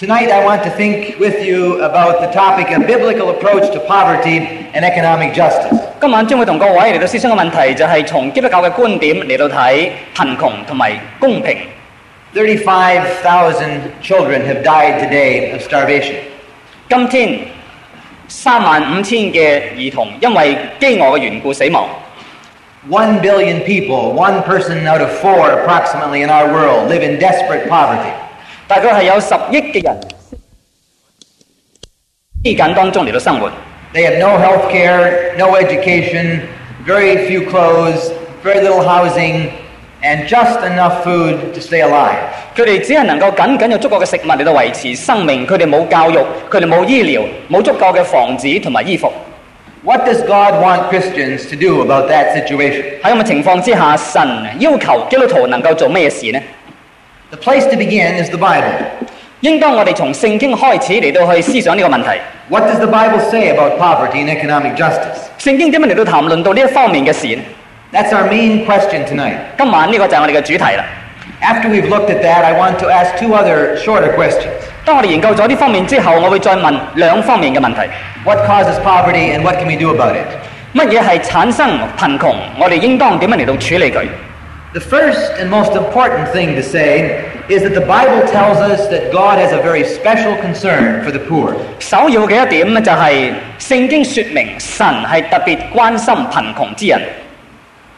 Tonight, I want to think with you about the topic a biblical approach to poverty and economic justice. 今晚将会同各位嚟到思想嘅问题就系从基督教嘅观点嚟到睇贫穷同埋公平。 35,000 children have died today of starvation. 今天三万五千嘅儿童因为饥饿嘅缘故死亡。 One billion people, one person out of four approximately in our world, live in desperate poverty. 大概系有十亿嘅人喺紧当中嚟到生活， They have no health care, no education, very few clothes, very little housing, and just enough food to stay alive. 佢哋只系能够仅仅有足够嘅食物嚟到维持生命，佢哋冇教育，佢哋冇医疗，冇足够嘅房子同埋衣服。 What does God want Christians to do about that situation? 喺咁嘅情况之下，神要求基督徒能够做咩事呢？ The place to begin is the Bible. 应当我哋从圣经开始嚟到去思想呢个问题。 What does the Bible say about poverty and economic justice? 圣经点样嚟到谈论到呢一方面嘅事呢？ That's our main question tonight. 今晚呢个就系我哋嘅主题啦。 After we've looked at that, I want to ask two other shorter questions. 当我哋研究咗呢方面之后，我会再问两方面嘅问题： What causes poverty and what can we do about it? 乜嘢系产生贫穷？我哋应当点样嚟到处理佢？ The first and most important thing to say is that the Bible tells us that God has a very special concern for the poor. 首要嘅一点咧，就系圣经说明神系特别关心贫穷之人。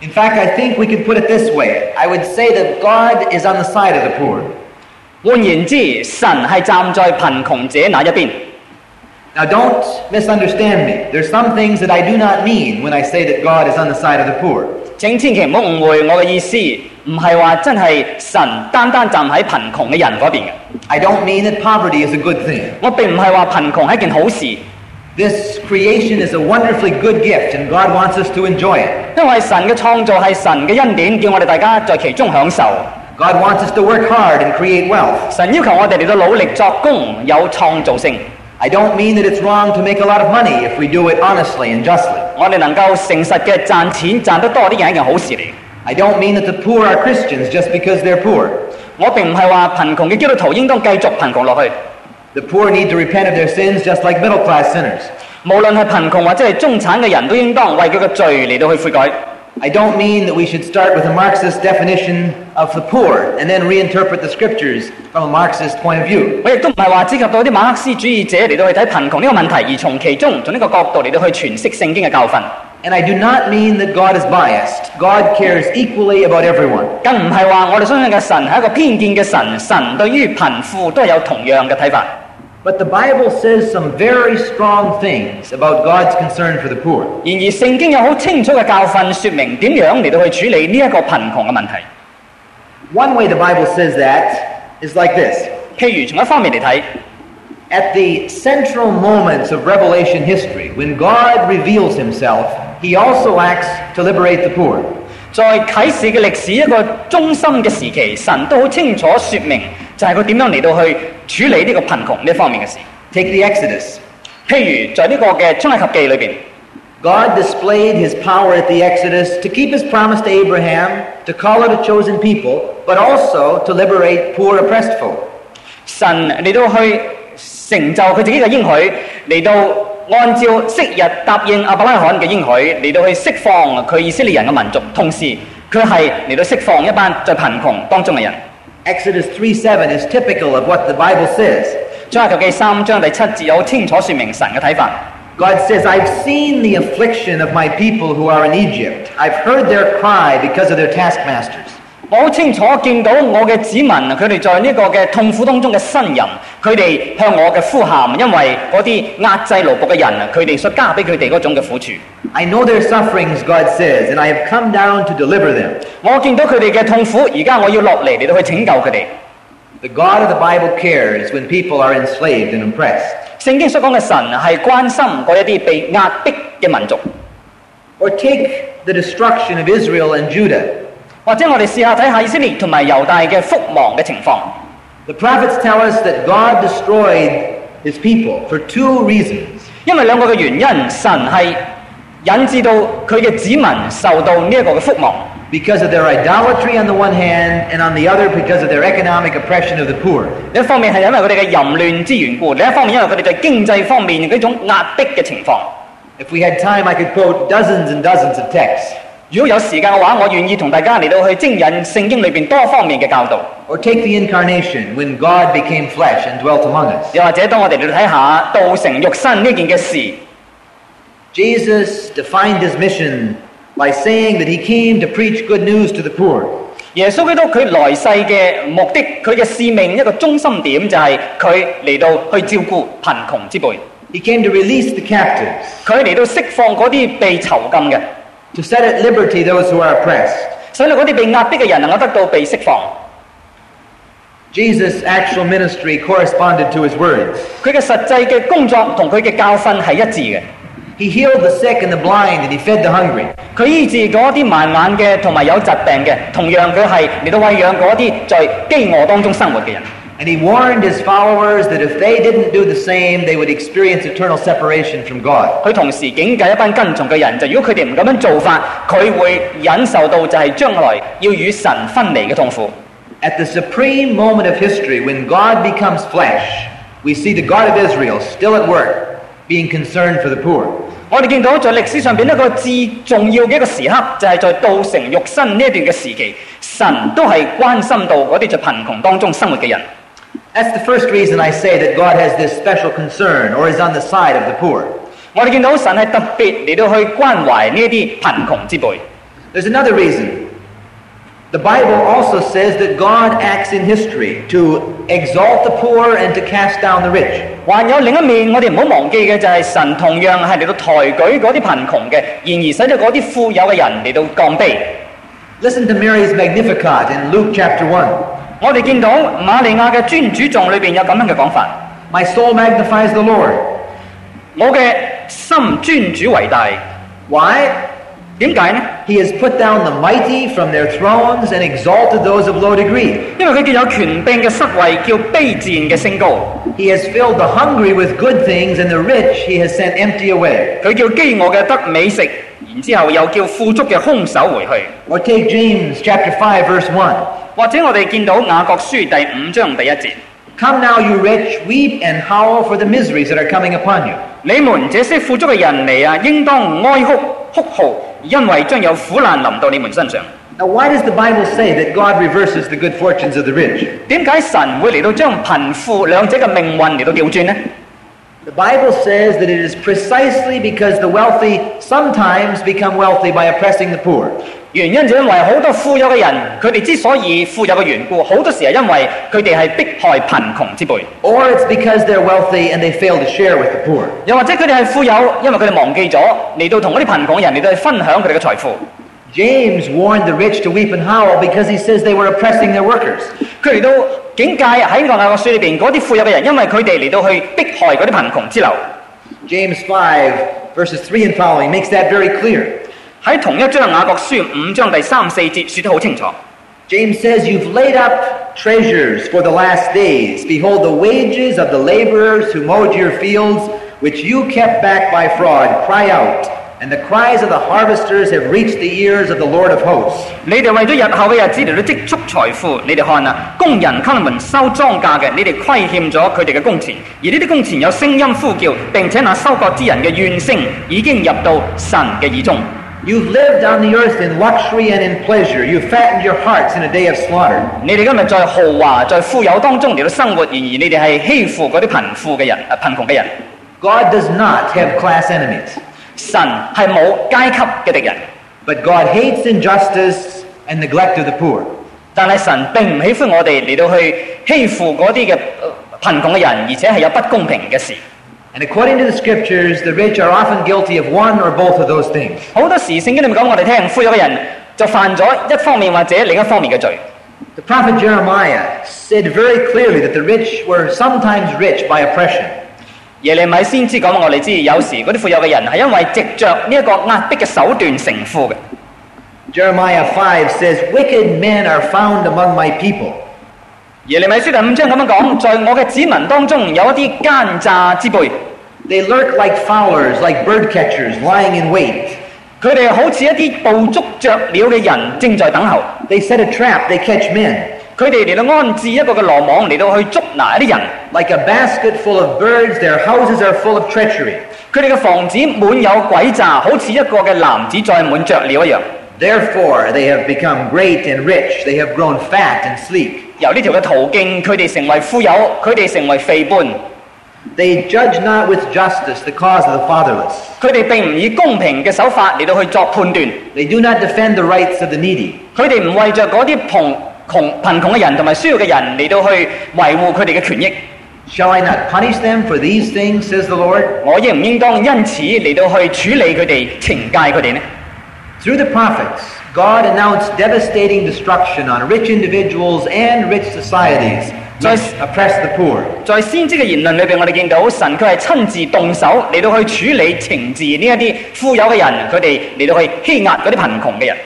In fact, I think we could put it this way. I would say that God is on the side of the poor. 换言之，神系站在贫穷者那一边。 Now, don't misunderstand me. There's some things that I do not mean when I say that God is on the side of the poor. 請千祈唔好誤會我嘅意思，唔係話真係神單單站喺貧窮嘅人嗰邊嘅。I don't mean that poverty is a good thing. 我並唔係話貧窮係一件好事，This creation is a wonderfully good gift, and God wants us to enjoy it. 因為神嘅創造係神嘅恩典，叫我哋大家在其中享受。God wants us to work hard and create wealth. 神要求我哋嚟到努力作工，有創造性。I don't mean that it's wrong to make a lot of money if we do it honestly and justly. 我哋能够诚实嘅赚钱赚得多啲嘅系一件好事嚟。 I don't mean that the poor are Christians just because they're poor. 我并唔系话贫穷嘅基督徒应当继续贫穷落去。 The poor need to repent of their sins just like middle class sinners. 无论系贫穷或者系中产嘅人都应当为佢嘅罪嚟到去悔改。 I don't mean that we should start with a Marxist definition of the poor and then reinterpret the scriptures from a Marxist point of view. 我亦都唔系话只及到啲马克思主义者嚟到去睇贫穷呢个问题，而从其中从呢个角度嚟到去诠释圣经嘅教训， And I do not mean that God is biased. God cares equally about everyone. 更唔系话我哋相信嘅神系一个偏见嘅神，神对于贫富都系有同样嘅睇法。 But the Bible says some very strong things about God's concern for the poor. 然而圣经有好清楚嘅教训，说明点样嚟到去处理呢一个贫穷嘅问题。 One way the Bible says that is like this. 譬如从一方面嚟睇， At the central moments of Revelation history, when God reveals himself, he also acts to liberate the poor. 在启示嘅历史一个中心嘅时期，神都好清楚说明，就系佢点样嚟到去 處理呢個貧窮呢方面嘅事。Take the Exodus. 譬如在呢個嘅出埃及記裏邊。God displayed his power at the Exodus to keep his promise to Abraham, to call out a chosen people, but also to liberate poor oppressed folk. 神嚟到去成就佢自己嘅應許，嚟到按照昔日答應阿伯拉罕嘅應許，嚟到去釋放佢以色列人嘅民族，同時佢係嚟到釋放一班在貧窮當中嘅人。Exodus 3 7 is typical of what the Bible says. 出埃及记三章第七节有好清楚说明神嘅睇法。 God says, I've seen the affliction of my people who are in Egypt. I've heard their cry because of their taskmasters. 我好清楚见到我嘅子民，佢哋在呢个嘅痛苦当中嘅呻吟，佢哋向我嘅呼喊，因为嗰啲压制奴仆嘅人，佢哋所加俾佢哋嗰种嘅苦处。 I know their sufferings, God says, and I have come down to deliver them. 我见到佢哋嘅痛苦，而家我要落嚟嚟到去拯救佢哋。 The God of the Bible cares when people are enslaved and oppressed. 圣经所讲嘅神系关心嗰一啲被压迫嘅民族， Or take the destruction of Israel and Judah. 或者我哋试下睇下以色列同埋犹大嘅覆亡嘅情况。 The prophets tell us that God destroyed his people for two reasons. 因为两个嘅原因，神系引致到佢嘅子民受到呢一个嘅覆亡。 because of their idolatry on the one hand, and on the other because of their economic oppression of the poor. 一方面系因为佢哋嘅淫乱之缘故，另一方面因为佢哋在经济方面嗰种压迫嘅情况。 If we had time, I could quote dozens and dozens of texts. 如果有时间嘅话，我愿意同大家嚟到去精引圣经里边多方面嘅教导。 Or take the incarnation, when God became flesh and dwelt among us. 又或者当我哋嚟睇下道成肉身呢件嘅事， Jesus defined his mission by saying that he came to preach good news to the poor. 耶稣基督佢来世嘅目的，佢嘅使命一个中心点就系佢嚟到去照顾贫穷之辈， He came to release the captives, 佢嚟到释放嗰啲被囚禁嘅， to set at liberty those who are oppressed. 使到嗰啲被压迫嘅人能够得到被释放。 Jesus' actual ministry corresponded to his words. 佢嘅实际嘅工作同佢嘅教训系一致嘅。 He healed the sick and the blind, and he fed the hungry. 佢医治嗰啲盲眼嘅同埋有疾病嘅，同样佢系嚟到喂养嗰啲在饥饿当中生活嘅人。 And he warned his followers that if they didn't do the same, they would experience eternal separation from God. 佢同时警戒一班跟从嘅人，就如果佢哋唔咁样做法，佢会忍受到就系将来要与神分离嘅痛苦。 At the supreme moment of history, when God becomes flesh, we see the God of Israel still at work, being concerned for the poor. 我哋见到在历史上边一个至重要嘅一个时刻，就系、在道成肉身呢一段嘅时期，神都系关心到嗰啲在贫穷当中生活嘅人。 That's the first reason I say that God has this special concern or is on the side of the poor. 我哋见到神系特别嚟到去关怀呢一啲贫穷之辈。 There's another reason. The Bible also says that God acts in history to exalt the poor and to cast down the rich. 还有另一面，我哋唔好忘记嘅就系神同样系嚟到抬举嗰啲贫穷嘅，然而使到嗰啲富有嘅人嚟到降卑。 Listen to Mary's Magnificat in Luke chapter 1. 我哋见到玛利亚嘅尊主颂里边有咁样嘅讲法： My soul magnifies the Lord. 我嘅心尊主为大。 Why? 点解呢？ He has put down the mighty from their thrones and exalted those of low degree. 因为佢叫有权柄嘅失位，叫卑贱嘅升高。 He has filled the hungry with good things, and the rich he has sent empty away. 佢叫饥饿嘅得美食，然之后又叫富足嘅空手回去。 Or take James chapter 5 verse 1. 或者我哋见到雅各书第五章第一节： Come now, you rich, weep and howl for the miseries that are coming upon you. 你们这些富足嘅人嚟啊，应当哀哭哭号，因为将有苦难临到你们身上。 Now, why does the Bible say that God reverses the good fortunes of the rich? 点解神会嚟到将贫富两者嘅命运嚟到调转呢？ The Bible says that it is precisely because the wealthy sometimes become wealthy by oppressing the poor. 原因就因为好多富有嘅人，佢哋之所以富有嘅缘故，好多时系因为佢哋系迫害贫穷之辈， Or it's because they're wealthy and they fail to share with the poor. 又或者佢哋系富有，因为佢哋忘记咗嚟到同嗰啲贫穷嘅人嚟到去分享佢哋嘅财富。 James warned the rich to weep and howl because he says they were oppressing their workers. 佢嚟到警戒喺呢个雅各书里边嗰啲富有嘅人，因为佢哋嚟到去迫害嗰啲贫穷之流。 James 5 verses 3 and following makes that very clear. 喺同一章雅各书五章第三四节说得好清楚。 James says, You've laid up treasures for the last days. Behold, the wages of the laborers who mowed your fields, which you kept back by fraud, cry out. And the cries of the harvesters have reached the ears of the Lord of hosts. 你哋为咗日后嘅日子嚟到积蓄财富，你哋看啊，工人给你们收庄稼嘅，你哋亏欠咗佢哋嘅工钱，而呢啲工钱有声音呼叫，并且那收割之人嘅怨声已经入到神嘅耳中。 You've lived on the earth in luxury and in pleasure. You've fattened your hearts in a day of slaughter. 你哋今日在豪华、在富有当中嚟到生活，然而你哋系欺负嗰啲贫富嘅人、啊贫穷嘅人。 God does not have class enemies, 神系冇阶级嘅敌人， but God hates injustice and neglect of the poor. 但系神并唔喜欢我哋嚟到去欺负嗰啲嘅呃贫穷嘅人，而且系有不公平嘅事。 And according to the scriptures, the rich are often guilty of one or both of those things. 好多时圣经里面讲，我哋听富有嘅人就犯咗一方面或者另一方面嘅罪。 The prophet Jeremiah said very clearly that the rich were sometimes rich by oppression. 耶利米先知讲俾我哋知，有时嗰啲富有嘅人系因为藉着呢一个压迫嘅手段成富嘅。 Jeremiah 5 says, Wicked men are found among my people. 耶利米书第五章咁样讲，在我嘅子民当中有一啲奸诈之辈， They lurk like fowlers, like bird catchers, lying in wait. 佢哋好似一啲捕捉雀鸟嘅人，正在等候。 They set a trap, they catch men. 佢哋嚟到安置一个嘅罗网嚟到去捉拿一啲人。 Like a basket full of birds, their houses are full of treachery. 佢哋嘅房子满有诡诈，好似一个嘅篮子载满雀鸟一样。 Therefore, they have become great and rich. They have grown fat and sleek. 由呢条嘅途径，佢哋成为富有，佢哋成为肥胖。 They judge not with justice the cause of the fatherless. 佢哋并唔以公平嘅手法嚟到去作判断。 They do not defend the rights of the needy. 佢哋唔为着嗰啲穷 窮貧窮嘅人同埋需要嘅人嚟到去維護佢哋嘅權益。Shall I not punish them for these things, says the Lord? 我應唔應當因此嚟到去處理佢哋、懲戒佢哋呢？Through the prophets, God announced devastating destruction on rich individuals and rich societies oppress the poor. 在先知嘅言論裏邊，我哋見到神佢係親自動手嚟到去處理懲治呢一啲富有嘅人，佢哋嚟到去欺壓嗰啲貧窮嘅人。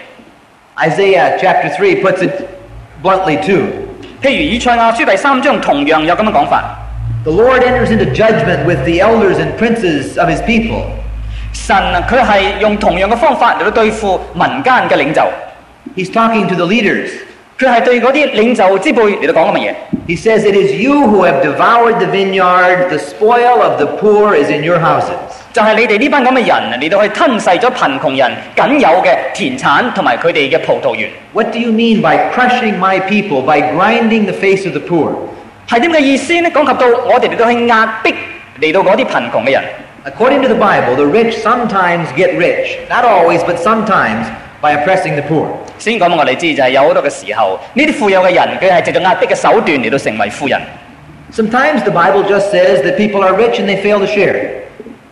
Isaiah chapter three puts it bluntly too. 譬如以赛亚书第三章同样有咁嘅讲法， The Lord enters into judgment with the elders and princes of his people. 神佢系用同样嘅方法嚟到对付民间嘅领袖， He's talking to the leaders. 佢系对嗰啲领袖之辈嚟到讲紧乜嘢？ He says, It is you who have devoured the vineyard, the spoil of the poor is in your houses. 就系你哋呢班咁嘅人嚟到去吞噬咗贫穷人仅有嘅田产同埋佢哋嘅葡萄园， What do you mean by crushing my people, by grinding the face of the poor? 系点嘅意思呢？讲及到我哋嚟到去压迫嚟到嗰啲贫穷嘅人。 According to the Bible, the rich sometimes get rich. Not always, but sometimes by oppressing the poor. 先讲俾我哋知，就系有好多嘅时候，呢啲富有嘅人佢系藉住压迫嘅手段嚟到成为富人。 Sometimes the Bible just says that people are rich and they fail to share.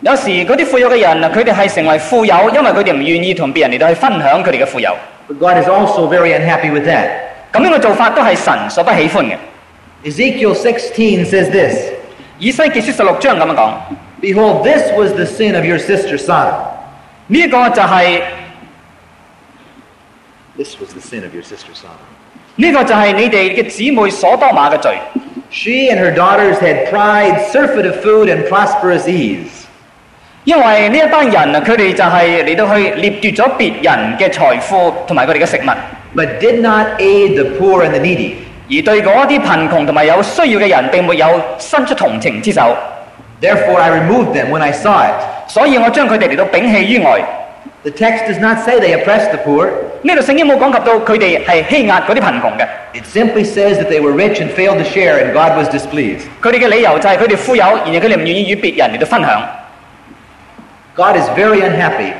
有时嗰啲富有嘅人啊，佢哋系成为富有，因为佢哋唔愿意同别人嚟到去分享佢哋嘅富有。 But God is also very unhappy with that. 咁样嘅做法都系神所不喜欢嘅。 Ezekiel 16 says this 以西结书十六章咁样讲， Behold, this was the sin of your sister Sodom. 呢、一个就系、 This was the sin of your sister Sodom. 呢、个就系你哋嘅姊妹所多玛嘅罪。 She and her daughters had pride, surfeit of food, and prosperous ease. 因为呢一班人啊，佢哋就系嚟到去掠夺咗别人嘅财富同埋佢哋嘅食物， but did not aid the poor and the needy. 而对嗰啲贫穷同埋有需要嘅人并没有伸出同情之手， Therefore, I removed them when I saw it. 所以我将佢哋嚟到摒弃于外。 The text does not say they oppressed the poor. 呢度圣经冇讲及到佢哋系欺压嗰啲贫穷嘅， It simply says that they were rich and failed to share, and God was displeased. 佢哋嘅理由就系佢哋富有，然后佢哋唔愿意与别人嚟到分享。 God is very unhappy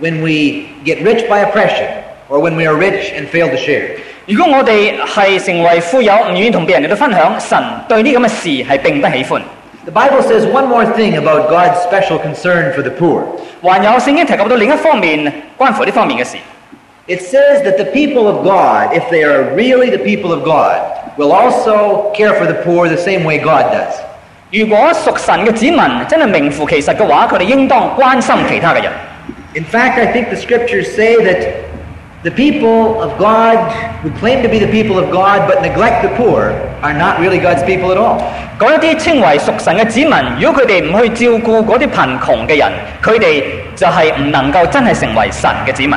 when we get rich by oppression or when we are rich and fail to share. 如果我哋系成为富有，唔愿意同别人嚟到分享，神对呢咁嘅事系并不喜欢。 The Bible says one more thing about God's special concern for the poor. 还有圣经提及到另一方面关乎呢方面嘅事。 It says that the people of God, if they are really the people of God, will also care for the poor the same way God does. 如果属神嘅子民真系名副其实嘅话，佢哋应当关心其他嘅人。 In fact, I think the scriptures say that the people of God who claim to be the people of God but neglect the poor are not really God's people at all. 嗰一啲称为属神嘅子民，如果佢哋唔去照顾嗰啲贫穷嘅人，佢哋就系唔能够真系成为神嘅子民。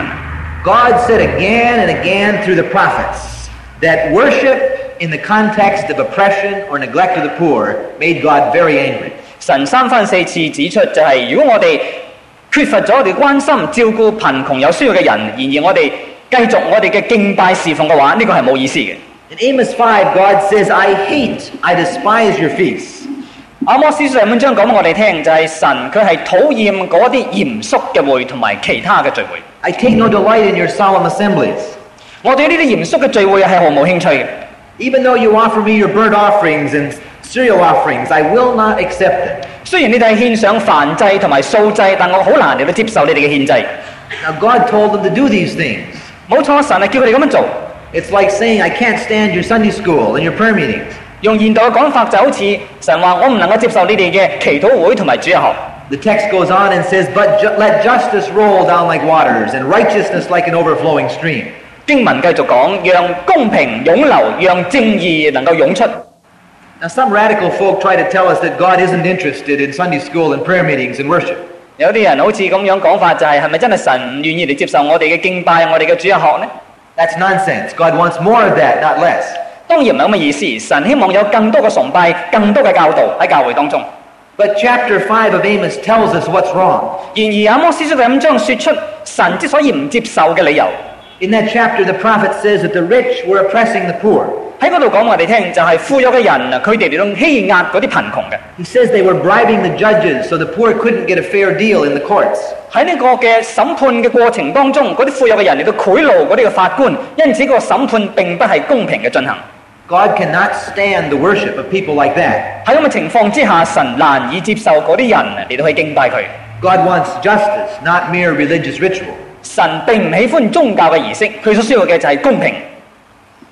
God said again and again through the prophets that worship in the context of oppression or neglect of the poor made God very angry. 神三番四次指出，就系、如果我哋缺乏咗我哋关心照顾贫穷有需要嘅人，然而我哋 继续我哋嘅敬拜侍奉嘅话，呢、个系冇意思嘅。 In Amos 5, God says, I hate, I despise your feasts. 阿摩司书上半章讲俾我哋听，就系、神佢系讨厌嗰啲严肃嘅会同埋其他嘅聚会。 I take no delight in your solemn assemblies. 我对呢啲严肃嘅聚会系毫无兴趣嘅。 Even though you offer me your burnt offerings and cereal offerings, I will not accept them. 虽然你哋系献上燔祭同埋素祭，但我好难嚟到接受你哋嘅献祭。 Now, God told them to do these things. 冇错，神系叫佢哋咁样做。 It's like saying, I can't stand your Sunday school and your prayer meetings. 用现代嘅讲法就好似神话，我唔能够接受你哋嘅祈祷会同埋主日学。 The text goes on and says, But ju- let justice roll down like waters, and righteousness like an overflowing stream. 经文继续讲，让公平涌流，让正义能够涌出。 Now, some radical folk try to tell us that God isn't interested in Sunday school and prayer meetings and worship. 有啲人好似咁樣講法，就係係咪真係神唔願意嚟接受我哋嘅敬拜、我哋嘅主日學呢？That's nonsense. God wants more of that, not less. 當然唔係咁嘅意思，神希望有更多嘅崇拜、更多嘅教導喺教會當中。But chapter 5 of Amos tells us what's wrong. 然而阿摩司書第五章說出神之所以唔接受嘅理由，In that chapter, the prophet says that the rich were oppressing the poor. 喺嗰度讲我哋听，就系富有嘅人啊，佢哋嚟到欺压嗰啲贫穷嘅。 He says they were bribing the judges so the poor couldn't get a fair deal in the courts. 喺呢个嘅审判嘅过程当中，嗰啲富有嘅人嚟到贿赂嗰啲嘅法官，因此个审判并不系公平嘅进行。 God cannot stand the worship of people like that. 喺咁嘅情况之下，神难以接受嗰啲人嚟到去敬拜佢。 God wants justice, not mere religious ritual. 神并唔喜欢宗教嘅仪式，佢所需要嘅就系公平。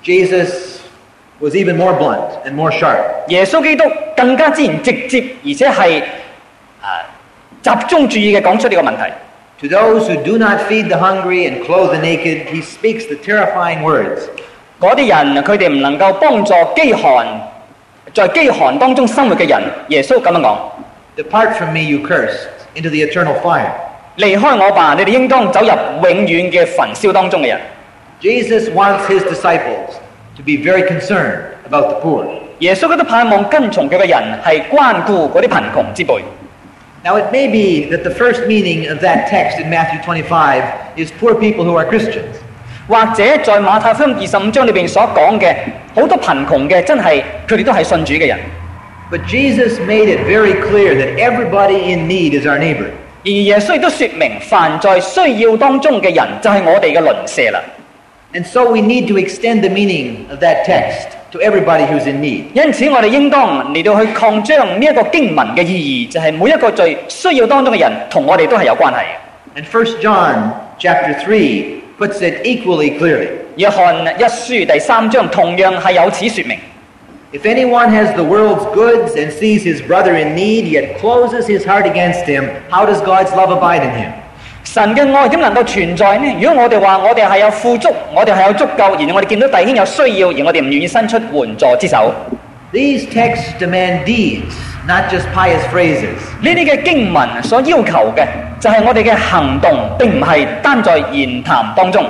Jesus was even more blunt and more sharp. 耶稣基督更加自然直接，而且系啊集中注意嘅讲出呢个问题。 To those who do not feed the hungry and clothe the naked, he speaks the terrifying words. 嗰啲人佢哋唔能够帮助饥寒，在饥寒当中生活嘅人，耶稣咁样讲： Depart from me, you cursed, into the eternal fire. 离开我吧，你哋应当走入永远嘅焚烧当中嘅人。 Jesus wants his disciples to be very concerned about the poor. 耶稣基督盼望跟从佢嘅人系关顾嗰啲贫穷之辈。 Now, it may be that the first meaning of that text in Matthew 25 is poor people who are Christians. 或者在马太福音二十五章里边所讲嘅好多贫穷嘅，真系佢哋都系信主嘅人。 But Jesus made it very clear that everybody in need is our neighbor. 而耶穌亦都説明，凡在需要當中嘅人就係我哋嘅鄰舍啦。And so we need to extend the meaning of that text to everybody who's in need. 因此，我哋應當嚟到去擴張呢一個經文嘅意義，就係、每一個在需要當中嘅人，同我哋都係有關係嘅。And First John chapter three puts it equally clearly. 約翰一書第三章同樣係有此説明。If anyone has the world's goods and sees his brother in need, yet closes his heart against him, how does God's love abide in him? 神嘅爱点能够存在呢？如果我哋话我哋系有富足，我哋系有足够，然后我哋见到弟兄有需要，而我哋唔愿意伸出援助之手， These texts demand deeds, not just pious phrases. 呢啲嘅经文所要求嘅就系我哋嘅行动，并唔系单在言谈当中。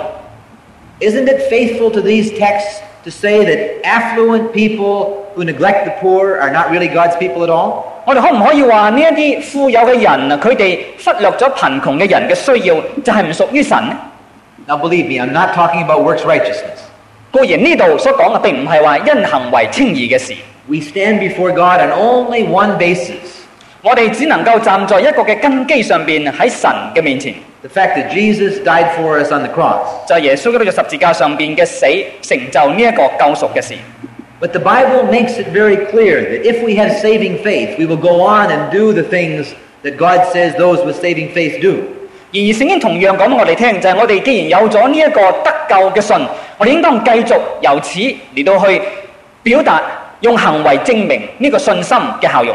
Isn't it faithful to these texts to say that affluent people who neglect the poor are not really God's people at all? 我哋可唔可以话呢一啲富有嘅人啊，佢哋忽略咗贫穷嘅人嘅需要，就系唔属于神呢？ Now, believe me, I'm not talking about works righteousness. 固然呢度所讲嘅并唔系话因行为称义嘅事， We stand before God on only one basis 我哋只能够站在一个嘅根基上边喺神嘅面前， the fact that Jesus died for us on the cross. 就系耶稣基督喺十字架上边嘅死，成就呢一个救赎嘅事。 But the Bible makes it very clear that if we have saving faith, we will go on and do the things that God says those with saving faith do. 然而圣经同样讲俾我哋听，就系、我哋既然有咗呢一个得救嘅信，我哋应当继续由此嚟到去表达，用行为证明呢个信心嘅效用。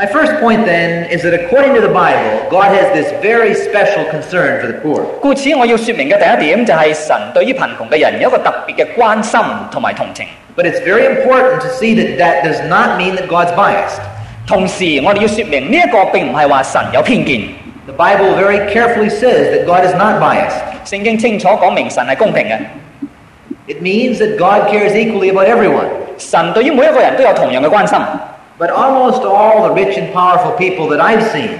My first point then is that according to the Bible, God has this very special concern for the poor. 故此，我要说明嘅第一点就系神对于贫穷嘅人有一个特别嘅关心同埋同情。 But it's very important to see that that does not mean that God's biased. 同时，我哋要说明呢一个并唔系话神有偏见。 The Bible very carefully says that God is not biased. 圣经清楚讲明神系公平嘅， It means that God cares equally about everyone. 神对于每一个人都有同样嘅关心。 But almost all the rich and powerful people that I've seen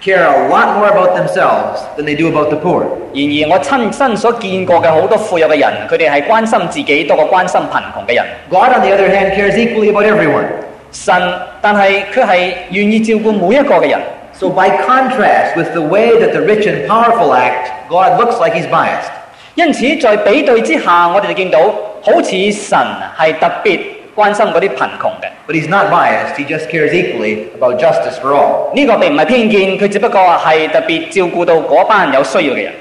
care a lot more about themselves than they do about the poor. 然而，我亲身所见过嘅好多富有嘅人，佢哋系关心自己多过关心贫穷嘅人。 God, on the other hand, cares equally about everyone. 神，但系佢系愿意照顾每一个嘅人。 So, by contrast with the way that the rich and powerful act, God looks like he's biased. 因此，在比对之下，我哋就见到好似神系特别 关心嗰啲贫穷嘅。 But he's not biased, he just cares equally about justice for all. 呢、个并唔系偏见，佢只不过系特别照顾到嗰班有需要嘅人。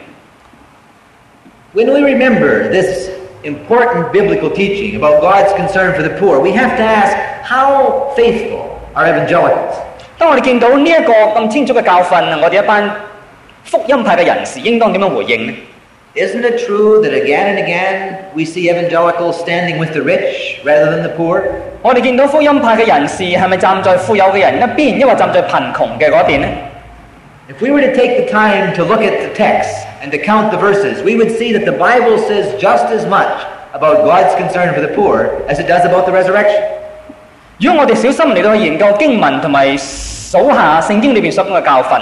When we remember this important biblical teaching about God's concern for the poor, we have to ask how faithful are evangelicals? 当我哋见到呢一个咁清楚嘅教训，我哋一班福音派嘅人士应当点样回应呢？ Isn't it true that again and again we see evangelicals standing with the rich rather than the poor? 我哋见到福音派嘅人士系咪站在富有嘅人一边，抑或站在贫穷嘅嗰边呢？ If we were to take the time to look at the text and to count the verses, we would see that the Bible says just as much about God's concern for the poor as it does about the resurrection. 如果我哋小心嚟到去研究经文同埋数下圣经里边所讲嘅教训，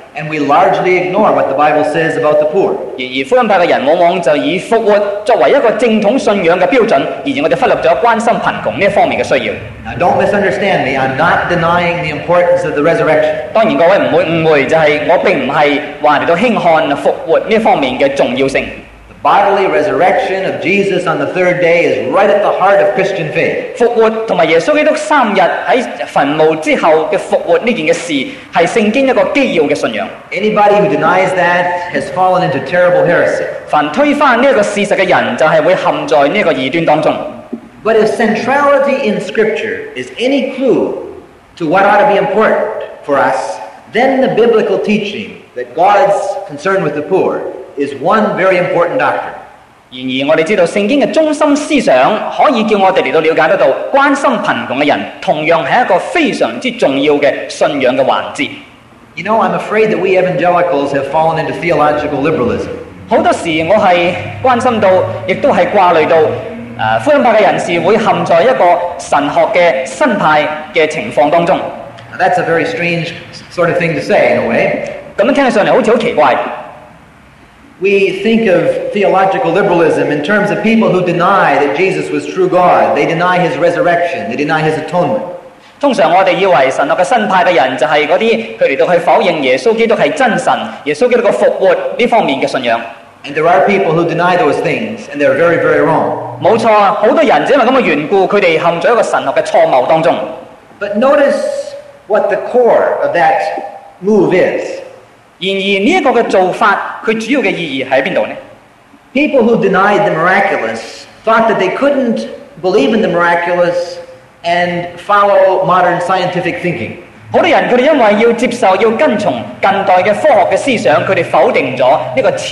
and we largely ignore what the Bible says about the poor. 然而福音派嘅人往往就以复活作为一个正统信仰嘅标准，而我哋忽略咗关心贫穷呢一方面嘅需要。 Now, don't misunderstand me. I'm not denying the importance of the resurrection. 当然各位唔会误会，就系、我并唔系话嚟到轻看复活呢一方面嘅重要性。 The bodily resurrection of Jesus on the third day is right at the heart of Christian faith. 复活同埋耶稣基督三日喺坟墓之后嘅复活呢件嘅事，系圣经一个基要嘅信仰。 Anybody who denies that has fallen into terrible heresy. 凡推翻呢一个事实嘅人，就系会陷在呢一个异端当中。 But if centrality in Scripture is any clue to what ought to be important for us, then the biblical teaching that God's concern with the poor is one very important doctrine. 然而我哋知道圣经嘅中心思想，可以叫我哋嚟到了解得到，关心贫穷嘅人，同样系一个非常之重要嘅信仰嘅环节。 You know, I'm afraid that we evangelicals have fallen into theological liberalism. 好多时我系关心到，亦都系挂虑到，诶、福音派嘅人士会陷在一个神学嘅新派嘅情况当中。 Now, that's a very strange sort of thing to say, in a way. 咁样听起上嚟好似好奇怪。 We think of theological liberalism in terms of people who deny that Jesus was true God. They deny his resurrection. They deny his atonement. 通常我哋以为神学嘅新派嘅人就系嗰啲佢嚟到去否认耶稣基督系真神、耶稣基督嘅复活呢方面嘅信仰。 And there are people who deny those things, and they're very, very wrong. 冇错啊，好多人只因为咁嘅缘故，佢哋陷咗一个神学嘅错谬当中。 But notice what the core of that move is. 然而呢一个嘅做法，佢主要嘅意义喺边度呢？ People who denied the miraculous thought that they couldn't believe in the miraculous and follow modern scientific thinking. 好多人佢哋因为要接受要跟从近代嘅科学嘅思想，佢哋否定咗呢个超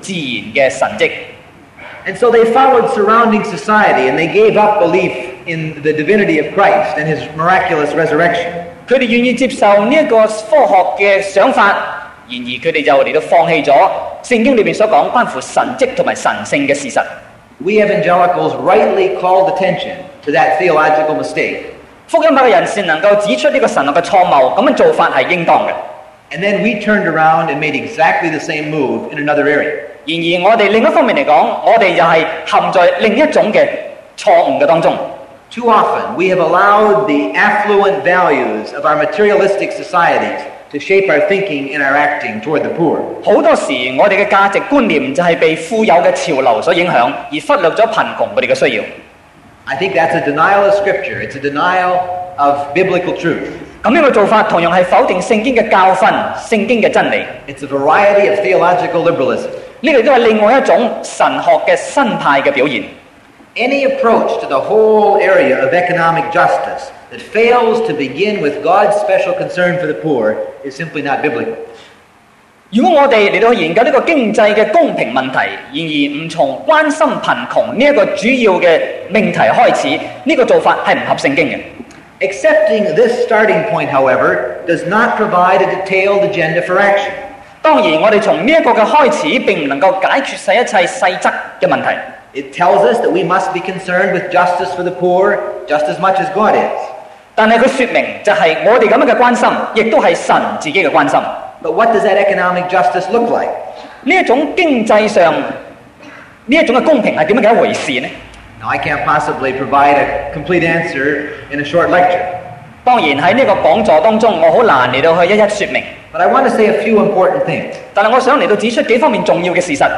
自然嘅神迹。 And so they followed surrounding society and they gave up belief in the divinity of Christ and his miraculous resurrection. 佢哋愿意接受呢一个科学嘅想法， 然而佢哋就嚟到放弃咗圣经里面所讲关乎神迹同埋神性嘅事实。 We evangelicals rightly called attention to that theological mistake. 福音派嘅人士能够指出呢个神学嘅错谬，咁样做法系应当嘅。 And then we turned around and made exactly the same move in another area. 然而我哋另一方面嚟讲，我哋又系陷在另一种嘅错误嘅当中。 Too often, we have allowed the affluent values of our materialistic societies to shape our thinking and our acting toward the poor. 好多时我哋嘅价值观念就系被富有嘅潮流所影响，而忽略咗贫穷佢哋嘅需要。 I think that's a denial of Scripture. It's a denial of biblical truth. 咁样嘅做法同样系否定圣经嘅教训、圣经嘅真理。 It's a variety of theological liberalism. 呢个亦都系另外一种神学嘅新派嘅表现。 Any approach to the whole area of economic justice that fails to begin with God's special concern for the poor is simply not biblical. 如果我哋嚟到去研究呢个经济嘅公平问题，然而唔从关心贫穷呢一个主要嘅命题开始，呢、个做法系唔合圣经嘅。 Accepting this starting point, however, does not provide a detailed agenda for action. 当然，我哋从呢一个嘅开始并唔能够解决晒一切细则嘅问题。 It tells us that we must be concerned with justice for the poor just as much as God is. 但系佢说明就系我哋咁样嘅关心，亦都系神自己嘅关心。 But what does that economic justice look like? 呢一种经济上呢一种嘅公平系点样嘅一回事呢？ Now, I can't possibly provide a complete answer in a short lecture, 当然喺呢个讲座当中，我好难嚟到去一一说明。 but I want to say a few important things. 但系我想嚟到指出几方面重要嘅事实。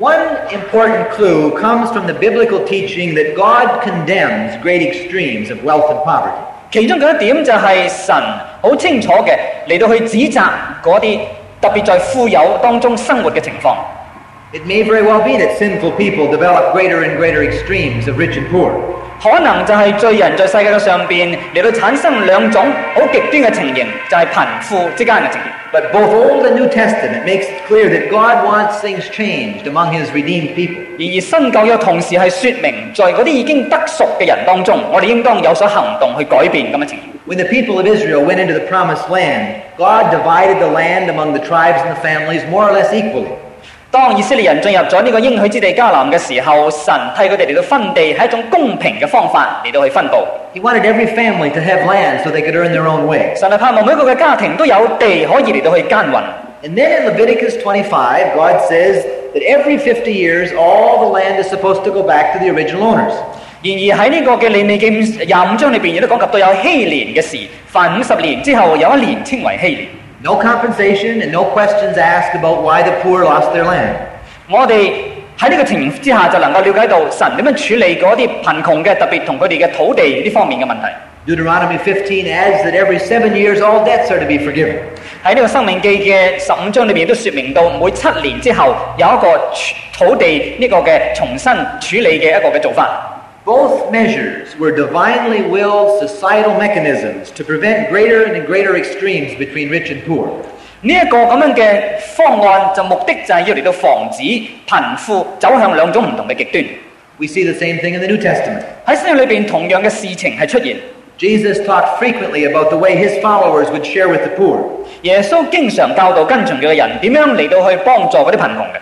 One important clue comes from the biblical teaching that God condemns great extremes of wealth and poverty. 其中嘅一点就系神好清楚嘅嚟到去指责嗰啲特别在富有当中生活嘅情况。It may very well be that sinful people develop greater and greater extremes of rich and poor. 可能就系罪人在世界嘅上边嚟到产生两种好极端嘅情形，就系、贫富之间嘅情形。 But both Old and New Testament makes it clear that God wants things changed among his redeemed people. 然而新旧约同时系说明，在嗰啲已经得赎嘅人当中，我哋应当有所行动去改变咁嘅情形。 When the people of Israel went into the promised land, God divided the land among the tribes and the families more or less equally. 当以色列人进入咗呢个应许之地迦南嘅时候，神替佢哋嚟到分地，系一种公平嘅方法嚟到去分布。 He wanted every family to have land so they could earn their own way. 神系盼望每一个嘅家庭都有地可以嚟到去耕耘。 And then in Leviticus 25, God says that every 50 years, all the land is supposed to go back to the original owners. 然而喺呢个嘅利未记廿五章里边，亦都讲及到有禧年嘅事。凡五十年之后，有一年称为禧年。 no compensation and no questions asked about why the poor lost their land. land。我哋喺呢個情形之下，就能夠了解到神點樣處理嗰啲貧窮嘅，特別同佢哋嘅土地呢方面嘅問題。Deuteronomy 15 adds that every seven years all debts are to be forgiven。喺呢個《申命記》嘅十五章裏面都説明到，每七年之後有一個土地呢個嘅重新處理嘅一個嘅做法。Both measures were divinely willed societal mechanisms to prevent greater and greater extremes between rich and poor. 呢一个咁样嘅方案就目的就系要嚟到防止贫富走向两种唔同嘅极端。 We see the same thing in the New Testament. 喺新约里边同样嘅事情系出现。 Jesus talked frequently about the way his followers would share with the poor. 耶稣经常教导跟从佢嘅人点样嚟到去帮助嗰啲贫穷嘅。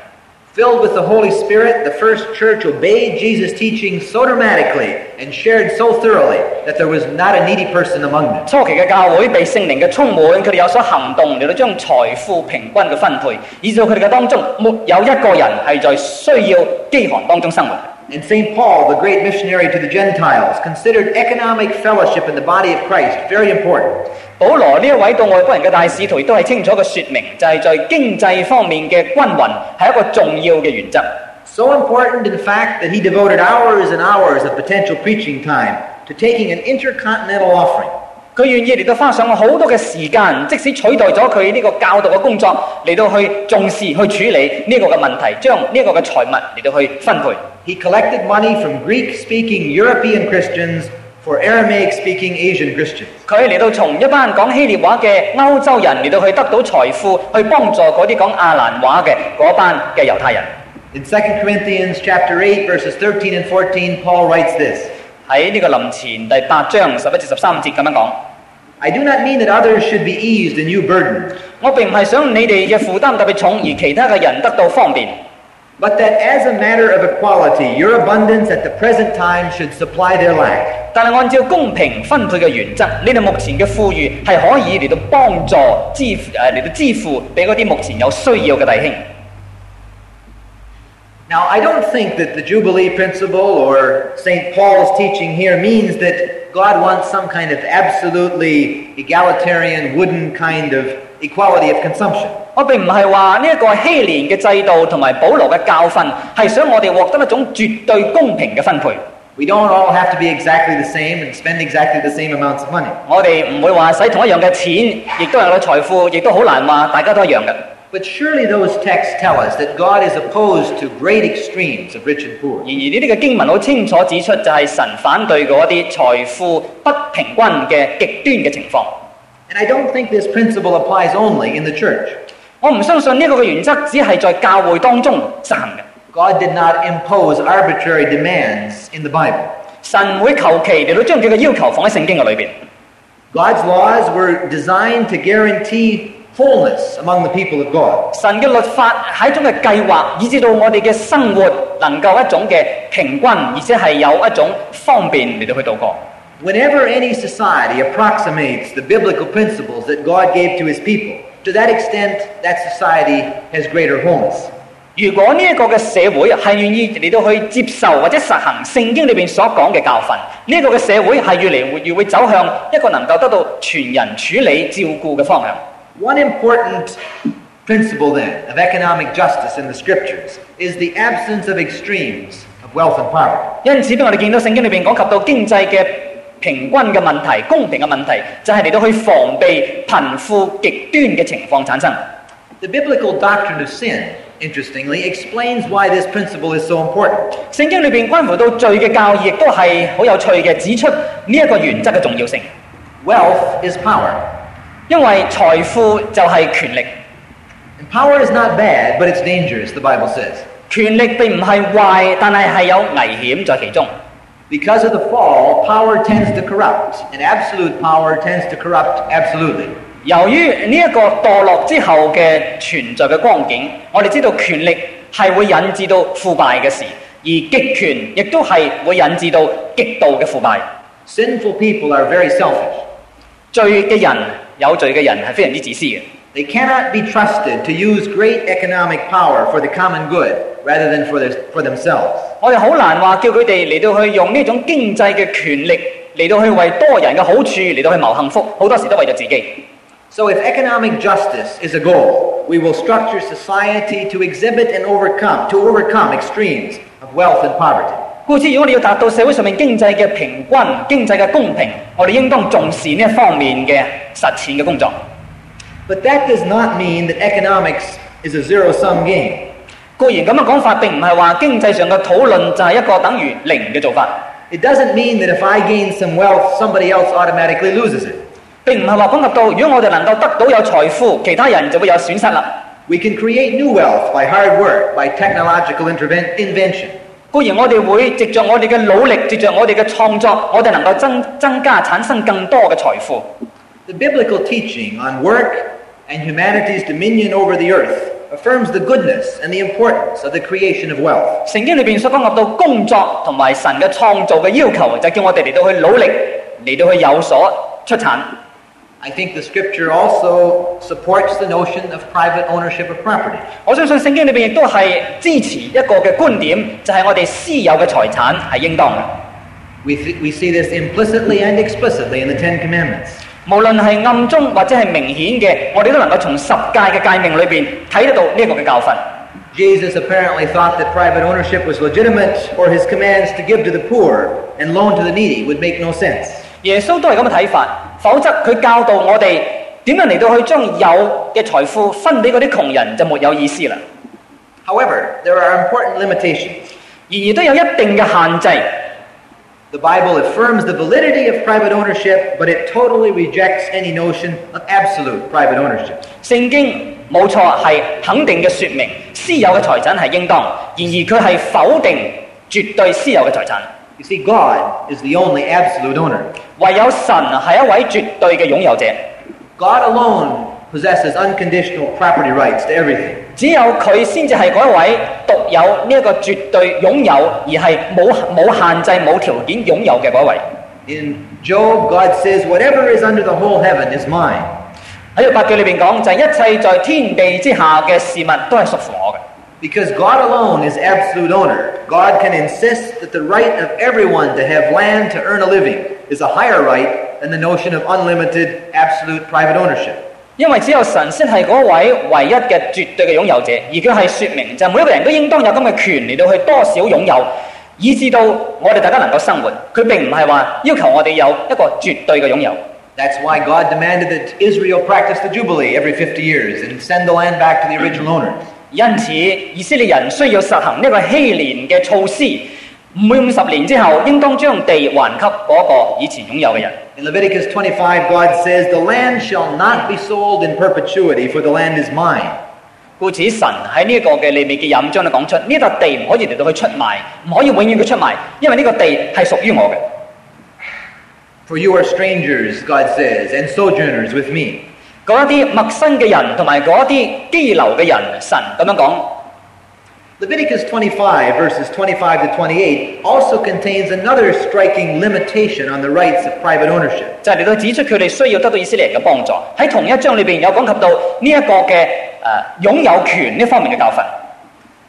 Filled with the Holy Spirit, the first church obeyed Jesus' teaching so dramatically and shared so thoroughly that there was not a needy person among them. 初期嘅教会被圣灵嘅充满，佢哋有所行动嚟到将财富平均嘅分配，以至到佢哋嘅当中没有一个人系在需要饥寒当中生活。 And St. Paul, the great missionary to the Gentiles, considered economic fellowship in the body of Christ very important. 保罗呢一位到外国人嘅大使徒，亦都系清楚嘅说明，就系、在经济方面嘅均匀系一个重要嘅原则。 So important, in fact, that he devoted hours and hours of potential preaching time to taking an intercontinental offering. 佢願意嚟到花上好多嘅時間，即使取代咗佢呢個教導嘅工作，嚟到去重視去處理呢個嘅問題，將呢個嘅財物嚟到去分配。He collected money from Greek speaking European Christians for Aramaic speaking Asian Christians. 佢嚟到從一班講希臘話嘅歐洲人嚟到去得到財富，去幫助嗰啲講亞蘭話嘅嗰班嘅猶太人。In 2 Corinthians chapter 8 verses 13 and 14, Paul writes this, 喺呢個林前第八章十一至十三節咁樣講。I do not mean that others should be eased and you burdened, 我並唔係想你哋嘅負擔特別重，而其他嘅人得到方便。but that as a matter of equality, your abundance at the present time should supply their lack. 但係按照公平分配嘅原則，你哋目前嘅富裕係可以嚟到幫助支誒嚟到支付俾嗰啲目前有需要嘅弟兄。Now, I don't think that the Jubilee principle or St. Paul's teaching here means that God wants some kind of absolutely egalitarian, wooden kind of equality of consumption. 我並唔係話呢一個禧年嘅制度同埋保羅嘅教訓係想我哋獲得一種絕對公平嘅分配。We don't all have to be exactly the same and spend exactly the same amounts of money. 我哋唔會話使同一樣嘅錢，亦都有嘅財富，亦都好難話大家都一樣嘅。But surely those texts tell us that God is opposed to great extremes of rich and poor. 然而呢啲嘅经文好清楚指出，就系神反对嗰啲财富不平均嘅极端嘅情况。 And I don't think this principle applies only in the church. 我唔相信呢个嘅原则只系在教会当中实行嘅。 God did not impose arbitrary demands in the Bible. 神唔会求其嚟到将佢嘅要求放喺圣经嘅里边。 God's laws were designed to guarantee wholeness among the people of God. 神嘅律法系一种嘅计划，以至到我哋嘅生活能够一种嘅平均，而且系有一种方便嚟到去度过。 Whenever any society approximates the biblical principles that God gave to his people, to that extent, that society has greater wholeness. 如果呢一个嘅社会系愿意嚟到去接受或者实行圣经里边所讲嘅教训，呢、一个嘅社会系越嚟越会走向一个能够得到全人处理照顾嘅方向。 One important principle then of economic justice in the scriptures is the absence of extremes of wealth and poverty. 因此，当我哋见到圣经里边讲及到经济嘅平均嘅问题、公平嘅问题，就系嚟到去防备贫富极端嘅情况产生。 The biblical doctrine of sin, interestingly, explains why this principle is so important. 圣经里边关乎到罪嘅教义，亦都系好有趣嘅，指出呢一个原则嘅重要性。 Wealth is power. 因为财富就系权力， And power is not bad, but it's dangerous, the Bible says. 权力并唔系坏，但系系有危险在其中。 Because of the fall, power tends to corrupt, and absolute power tends to corrupt absolutely. 由于呢一个堕落之后嘅存在嘅光景，我哋知道权力系会引致到腐败嘅事，而极权亦都系会引致到极度嘅腐败。 Sinful people are very selfish. 罪嘅人 有罪嘅人系非常之自私嘅， They cannot be trusted to use great economic power for the common good rather than for, their, for themselves. 我哋好难话叫佢哋嚟到去用呢种经济嘅权力嚟到去为多人嘅好处嚟到去谋幸福，好多时都为咗自己。 So, if economic justice is a goal, we will structure society to exhibit and overcome, to overcome extremes of wealth and poverty. 故此，如果我哋要達到社會上面經濟嘅平均、經濟嘅公平，我哋應當重視呢一方面嘅實踐嘅工作。But that does not mean that economics is a zero sum game. 固然咁嘅講法並唔係話經濟上嘅討論就係一個等於零嘅做法，It doesn't mean that if I gain some wealth, somebody else automatically loses it. 並唔係話講及到如果我哋能夠得到有財富，其他人就會有損失啦。We can create new wealth by hard work, by technological interven- invention. 固然我哋會藉着我哋嘅努力，藉着我哋嘅創作，我哋能夠增增加產生更多嘅財富。The biblical teaching on work and humanity's dominion over the earth affirms the goodness and the importance of the creation of wealth. 聖經裏邊所講及到工作同埋神嘅創造嘅要求，就叫我哋嚟到去努力，嚟到去有所出產。I think the scripture also supports the notion of private ownership of property. 我相信圣经里边亦都系支持一个嘅观点，就系、我哋私有嘅财产系应当嘅。 We, th- we see this implicitly and explicitly in the Ten Commandments. 无论系暗中或者系明显嘅，我哋都能够从十戒嘅诫命里边睇得到呢一个嘅教训。 Jesus apparently thought that private ownership was legitimate, or his commands to give to the poor and loan to the needy would make no sense. 耶稣都系咁嘅睇法， 否則佢教導我哋點樣嚟到去將有嘅財富分俾嗰啲窮人就沒有意思啦。However, there are important limitations. 然而都有一定嘅限制。The Bible affirms the validity of private ownership, but it totally rejects any notion of absolute private ownership. 聖經冇錯係肯定嘅説明私有嘅財產係應當，然而佢係否定絕對私有嘅財產。You see, God is the only absolute owner. 唯有神系一位绝对嘅拥有者， God alone possesses unconditional property rights to everything. 只有佢先至系嗰一位独有呢一个绝对拥有，而系冇冇限制、冇条件拥有嘅嗰一位。 In Job, God says, Whatever is under the whole heaven is mine. 喺个八句里边讲，就系、一切在天地之下嘅事物都系属乎我嘅。 Because God alone is absolute owner, God can insist that the right of everyone to have land to earn a living is a higher right than the notion of unlimited, absolute private ownership. 因为只有神先系嗰位唯一嘅绝对嘅拥有者，而佢系说明就系每一个人都应当有咁嘅权嚟到去多少拥有，以至到我哋大家能够生活。佢并唔系话要求我哋有一个绝对嘅拥有。 That's why God demanded that Israel practice the Jubilee every 50 years and send the land back to the original owners. 因此，以色列人需要实行呢个禧年嘅措施，每五十年之后，应当将地还给嗰个以前拥有嘅人。 In Leviticus 25, God says, The land shall not be sold in perpetuity, for the land is mine. 故此，神喺呢一个嘅利未记廿五章咧讲出，呢笪地唔可以嚟到去出卖，唔可以永远嘅出卖，因为呢个地系属于我嘅。 For you are strangers, God says, and sojourners with me. 嗰一啲陌生嘅人同埋嗰一啲基流嘅人，神咁样讲。 Leviticus 25, verses 25 to 28, also contains another striking limitation on the rights of private ownership. 就系嚟到指出佢哋需要得到以色列人嘅帮助。喺同一章里边有讲及到呢一个嘅诶、呃、拥有权呢方面嘅教训。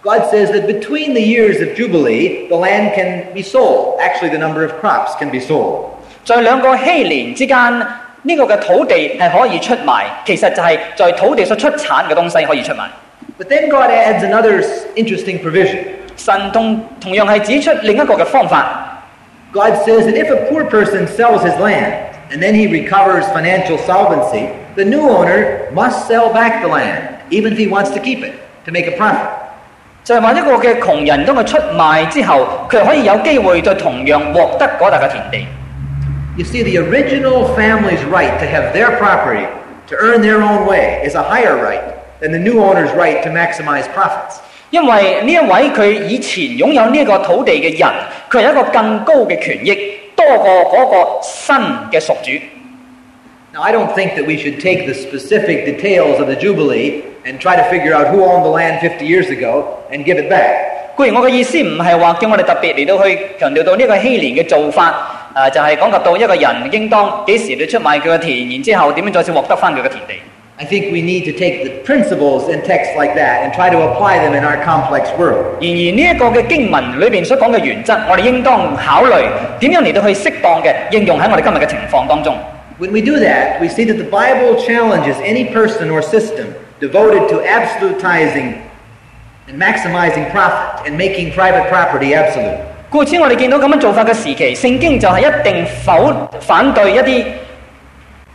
God says that between the years of Jubilee, the land can be sold. Actually, the number of crops can be sold. 在两个禧年之间， 呢個嘅土地係可以出賣，其實就係在土地所出產嘅東西可以出賣。But then God adds another interesting provision. 神同同樣係指出另一個嘅方法。God says that if a poor person sells his land and then he recovers financial solvency, the new owner must sell back the land, even if he wants to keep it, to make a profit. 就係話一個嘅窮人當佢出賣之後，佢可以有機會再同樣獲得嗰笪嘅田地。You see, the original family's right to have their property, to earn their own way, is a higher right than the new owner's right to maximize profits. 因为呢一位佢以前拥有呢个土地嘅人，佢系一个更高嘅权益，多过嗰个新嘅属主。 Now, I don't think that we should take the specific details of the Jubilee and try to figure out who owned the land 50 years ago and give it back. 固然我嘅意思唔系话叫我哋特别嚟到去强调到呢个禧年嘅做法， 诶、就系、讲及到一个人应当几时你出卖佢嘅田，然之后点样再次获得翻佢嘅田地。 I think we need to take the principles in texts like that and try to apply them in our complex world. 然而呢一个嘅经文里边所讲嘅原则，我哋应当考虑点样嚟到去适当嘅应用喺我哋今日嘅情况当中。 When we do that, we see that the Bible challenges any person or system devoted to absolutizing and maximizing profit and making private property absolute. 故此，我哋見到咁樣做法嘅時期，聖經就係一定否反對一啲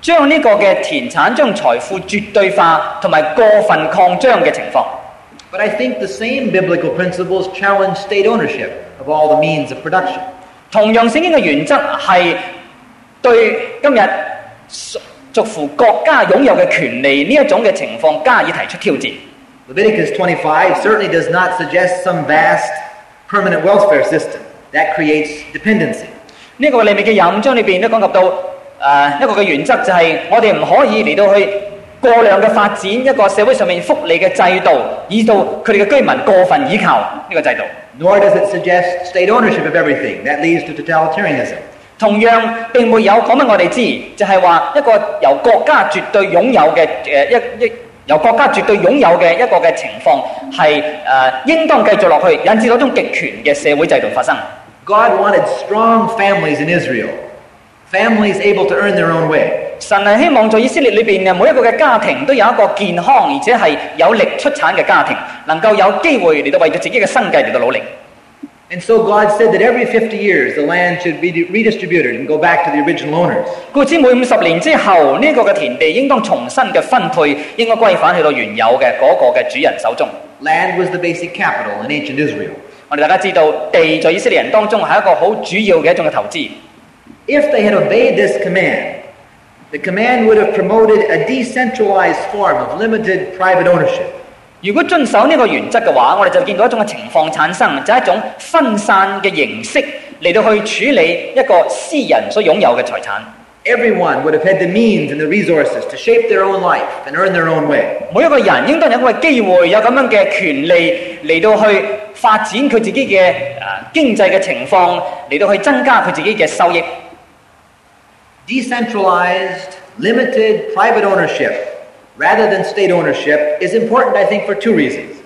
將呢個嘅田產、將財富絕對化同埋過分擴張嘅情況。But I think the same biblical principles challenge state ownership of all the means of production. 同樣，聖經嘅原則係對今日屬屬乎國家擁有嘅權利呢一種嘅情況加以提出挑戰。Leviticus 25 certainly does not suggest some vast permanent welfare system that creates dependency. 呢個利未嘅廿五章裏邊都講及到誒、呃一個嘅原則，就係我哋唔可以嚟到去過量嘅發展一個社會上面福利嘅制度，以到佢哋嘅居民過分依靠呢個制度。Nor does it suggest state ownership of everything. That leads to totalitarianism. 同樣並沒有講俾我哋知，就係、話一個由國家絕對擁有嘅誒一一由國家絕對擁有嘅一個嘅情況係誒、呃、應當繼續落去，引致到一種極權嘅社會制度發生。God wanted strong families in Israel, families able to earn their own way. 神係希望在以色列裏邊嘅每一個嘅家庭都有一個健康而且係有力出產嘅家庭，能夠有機會嚟到為咗自己嘅生計嚟到努力。And so God said that every 50 years the land should be redistributed and go back to the original owners. 故此每五十年之后，呢、个嘅田地应当重新嘅分配，应该归返去到原有嘅嗰个嘅主人手中。 Land was the basic capital in ancient Israel. 我哋大家知道，地在以色列人当中系一个好主要嘅一种嘅投资。 If they had obeyed this command, the command would have promoted a decentralized form of limited private ownership. 如果遵守呢個原則嘅話，我哋就見到一種嘅情況產生，就係、一種分散嘅形式嚟到去處理一個私人所擁有嘅財產。Everyone would have had the means and the resources to shape their own life and earn their own way. 每一個人應當有咁嘅機會，有咁樣嘅權利嚟到去發展佢自己嘅誒、呃、經濟嘅情況，嚟到去增加佢自己嘅收益。Decentralized, limited private ownership rather than state ownership is important, I think, for two reasons.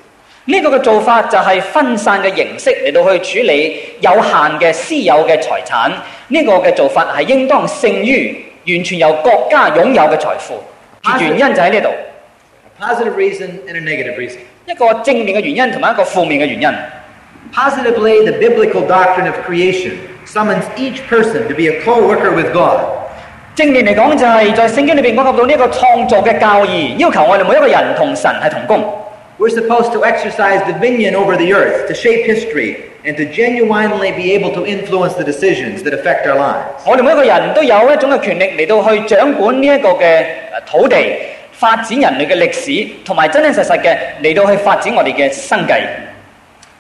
呢个嘅做法就系分散嘅形式嚟到去处理有限嘅私有嘅财产。呢、个嘅做法系应当胜于完全由国家拥有嘅财富。原因就喺呢度， A positive reason and a negative reason. 一个正面嘅原因同埋一个负面嘅原因。 Positively, the biblical doctrine of creation summons each person to be a co worker with God. 正面嚟讲就系在圣经里边讲及到呢一个创造嘅教义，要求我哋每一个人同神系同工。 We're supposed to exercise dominion over the earth, to shape history, and to genuinely be able to influence the decisions that affect our lives. 我哋每一个人都有一种嘅权力嚟到去掌管呢一个嘅诶土地，发展人类嘅历史，同埋真真实实嘅嚟到去发展我哋嘅生计。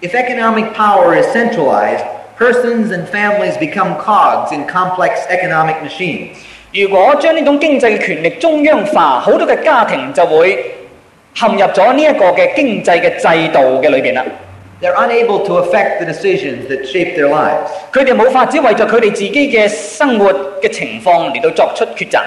If economic power is centralized, persons and families become cogs in complex economic machines. 如果將呢種經濟嘅權力中央化，好多嘅家庭就會陷入咗呢一個嘅經濟嘅制度嘅裏邊啦。They're unable to affect the decisions that shape their lives. 佢哋冇法子為咗佢哋自己嘅生活嘅情況嚟到作出抉擇。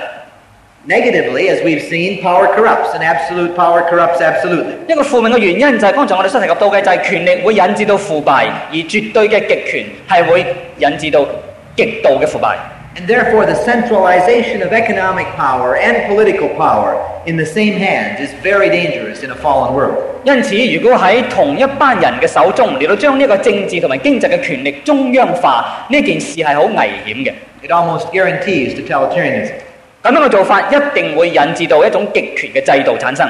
Negatively, as we've seen, power corrupts, and absolute power corrupts absolutely. 一個負面嘅原因就係剛才我哋所提及到嘅，就係權力會引致到腐敗，而絕對嘅極權係會引致到極度嘅腐敗。And therefore, the centralization of economic power and political power in the same hands is very dangerous in a fallen world. 因此，如果喺同一班人嘅手中嚟到将呢个政治同埋经济嘅权力中央化，呢件事系好危险嘅。 It almost guarantees totalitarianism. 咁样嘅做法一定会引致到一种极权嘅制度产生。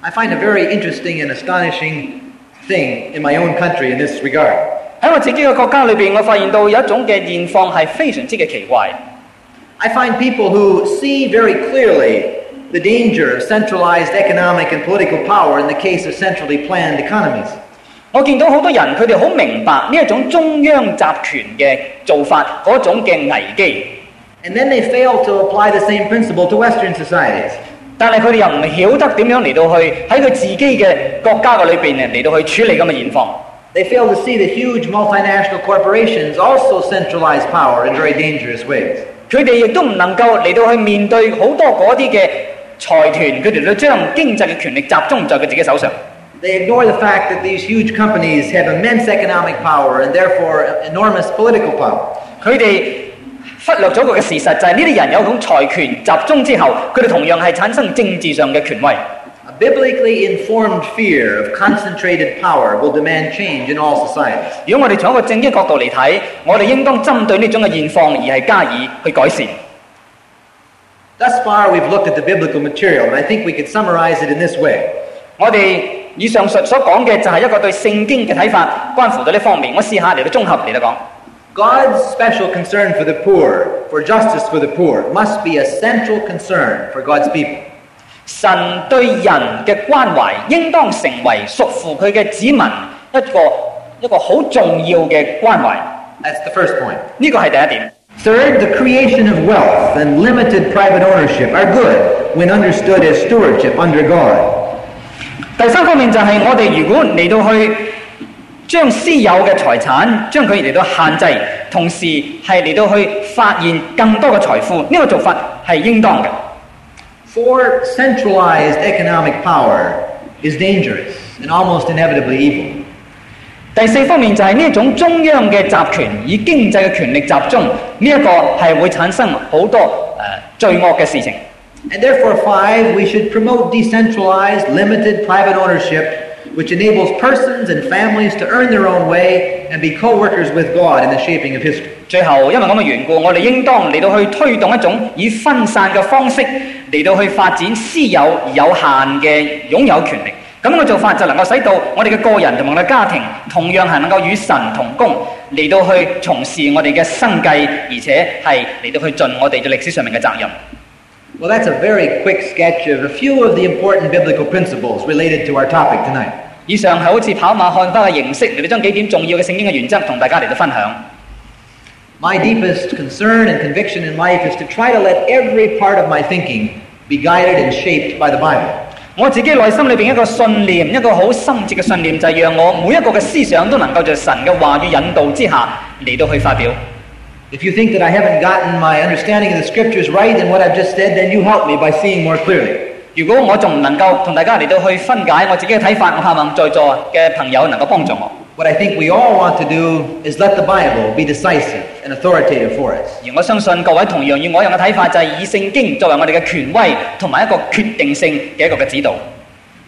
I find a very interesting and astonishing thing in my own country in this regard. 喺我自己嘅國家裏邊，我發現到有一種嘅現況係非常之嘅奇怪。I find people who see very clearly the danger of centralized economic and political power in the case of centrally planned economies. 我見到好多人，佢哋好明白呢一種中央集權嘅做法嗰種嘅危機，And then they fail to apply the same principle to Western societies. 但係佢哋又唔曉得點樣嚟到去喺佢自己嘅國家嘅裏邊嚟到去處理咁嘅現況。They fail to see that huge multinational corporations also centralize power in very dangerous ways. 佢哋亦都唔能够嚟到去面对好多嗰啲嘅财团，佢哋都将经济嘅权力集中在佢自己手上。 They ignore the fact that these huge companies have immense economic power and therefore enormous political power. 佢哋忽略咗个嘅事实，就系呢啲人有种财权集中之后，佢哋同样系产生政治上嘅权威。 A biblically informed fear of concentrated power will demand change in all societies. 如果我哋从一个正经角度嚟睇，我哋应当针对呢种嘅现况而系加以去改善。 Thus far, we've looked at the biblical material, and I think we could summarize it in this way. 我哋以上述所讲嘅就系一个对圣经嘅睇法，关乎到呢方面。我试下嚟到综合嚟到讲。 God's special concern for the poor, for justice for the poor, must be a central concern for God's people. 神對人嘅關懷，應當成為屬乎佢嘅子民一個一個好重要嘅關懷。That's the first point. 呢個係第一點。Third, the creation of wealth and limited private ownership are good when understood as stewardship under God. 第三方面就係我哋如果嚟到去將私有嘅財產將佢嚟到限制，同時係嚟到去發現更多嘅財富，呢、個做法係應當嘅。For centralized economic power is dangerous and almost inevitably evil. 第四方面就系呢一种中央嘅集权，以经济嘅权力集中，呢、一个系会产生好多诶、呃罪恶嘅事情。 And therefore, five, we should promote decentralized, limited private ownership, which enables persons and families to earn their own way and be co workers with God in the shaping of history. 最后，因为咁嘅缘故，我哋应当嚟到去推动一种以分散嘅方式嚟到去发展私有而有限嘅拥有权力。咁样嘅做法就能够使到我哋嘅个人同埋我哋嘅家庭同样系能够与神同工，嚟到去从事我哋嘅生计，而且系嚟到去尽我哋嘅历史上面嘅责任。 Well, that's a very quick sketch of a few of the important biblical principles related to our topic tonight. 以上系好似跑马看花嘅形式嚟到将几点重要嘅圣经嘅原则同大家嚟到分享。 My deepest concern and conviction in life is to try to let every part of my thinking be guided and shaped by the Bible. 我自己内心里边一个信念，一个好深切嘅信念，就系让我每一个嘅思想都能够在神嘅话语引导之下嚟到去发表。 If you think that I haven't gotten my understanding of the scriptures right in what I've just said, then you help me by seeing more clearly. 如果我仲唔能够同大家嚟到去分解我自己嘅睇法，我盼望在座嘅朋友能够帮助我。 What I think we all want to do is let the Bible be decisive and authoritative for us. 而我相信各位同样与我一样嘅睇法，就系以圣经作为我哋嘅权威同埋一个决定性嘅一个嘅指导。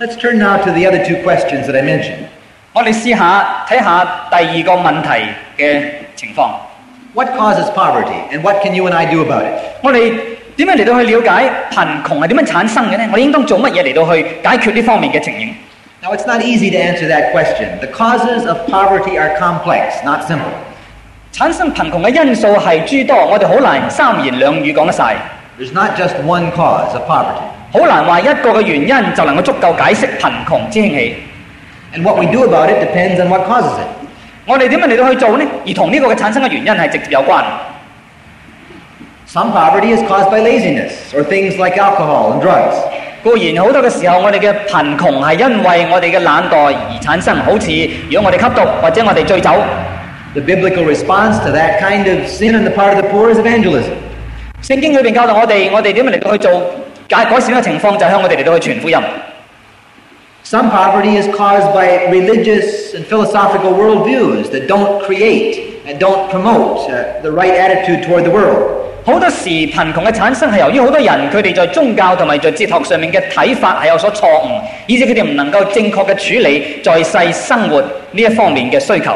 Let's turn now to the other two questions that I mentioned. 我哋试下睇下第二个问题嘅情况。 What causes poverty, and what can you and I do about it? 我哋 點樣嚟到去了解貧窮係點樣產生嘅呢？我哋應當做乜嘢嚟到去解決呢方面嘅情形？Now, it's not easy to answer that question. The causes of poverty are complex, not simple. 產生貧窮嘅因素係諸多，我哋好難三言兩語講得晒，There's not just one cause of poverty. 好難話一個嘅原因就能夠足夠解釋貧窮之興起。And what we do about it depends on what causes it. 我哋點樣嚟到去做呢？而同呢個嘅產生嘅原因係直接有關。Some poverty is caused by laziness or things like alcohol and drugs. 固然好多嘅时候，我哋嘅贫穷系因为我哋嘅懒惰而产生，好似如果我哋吸毒或者我哋醉酒， The biblical response to that kind of sin on the part of the poor is evangelism. 圣经里边教导我哋，我哋点样嚟到去做解改善呢个情况，就系向我哋嚟到去传福音。 Some poverty is caused by religious and philosophical worldviews that don't create and don't promote uh, the right attitude toward the world. 好多時貧窮嘅產生係由於好多人佢哋在宗教同埋在哲學上面嘅睇法係有所錯誤，以致佢哋唔能夠正確嘅處理在世生活呢一方面嘅需求。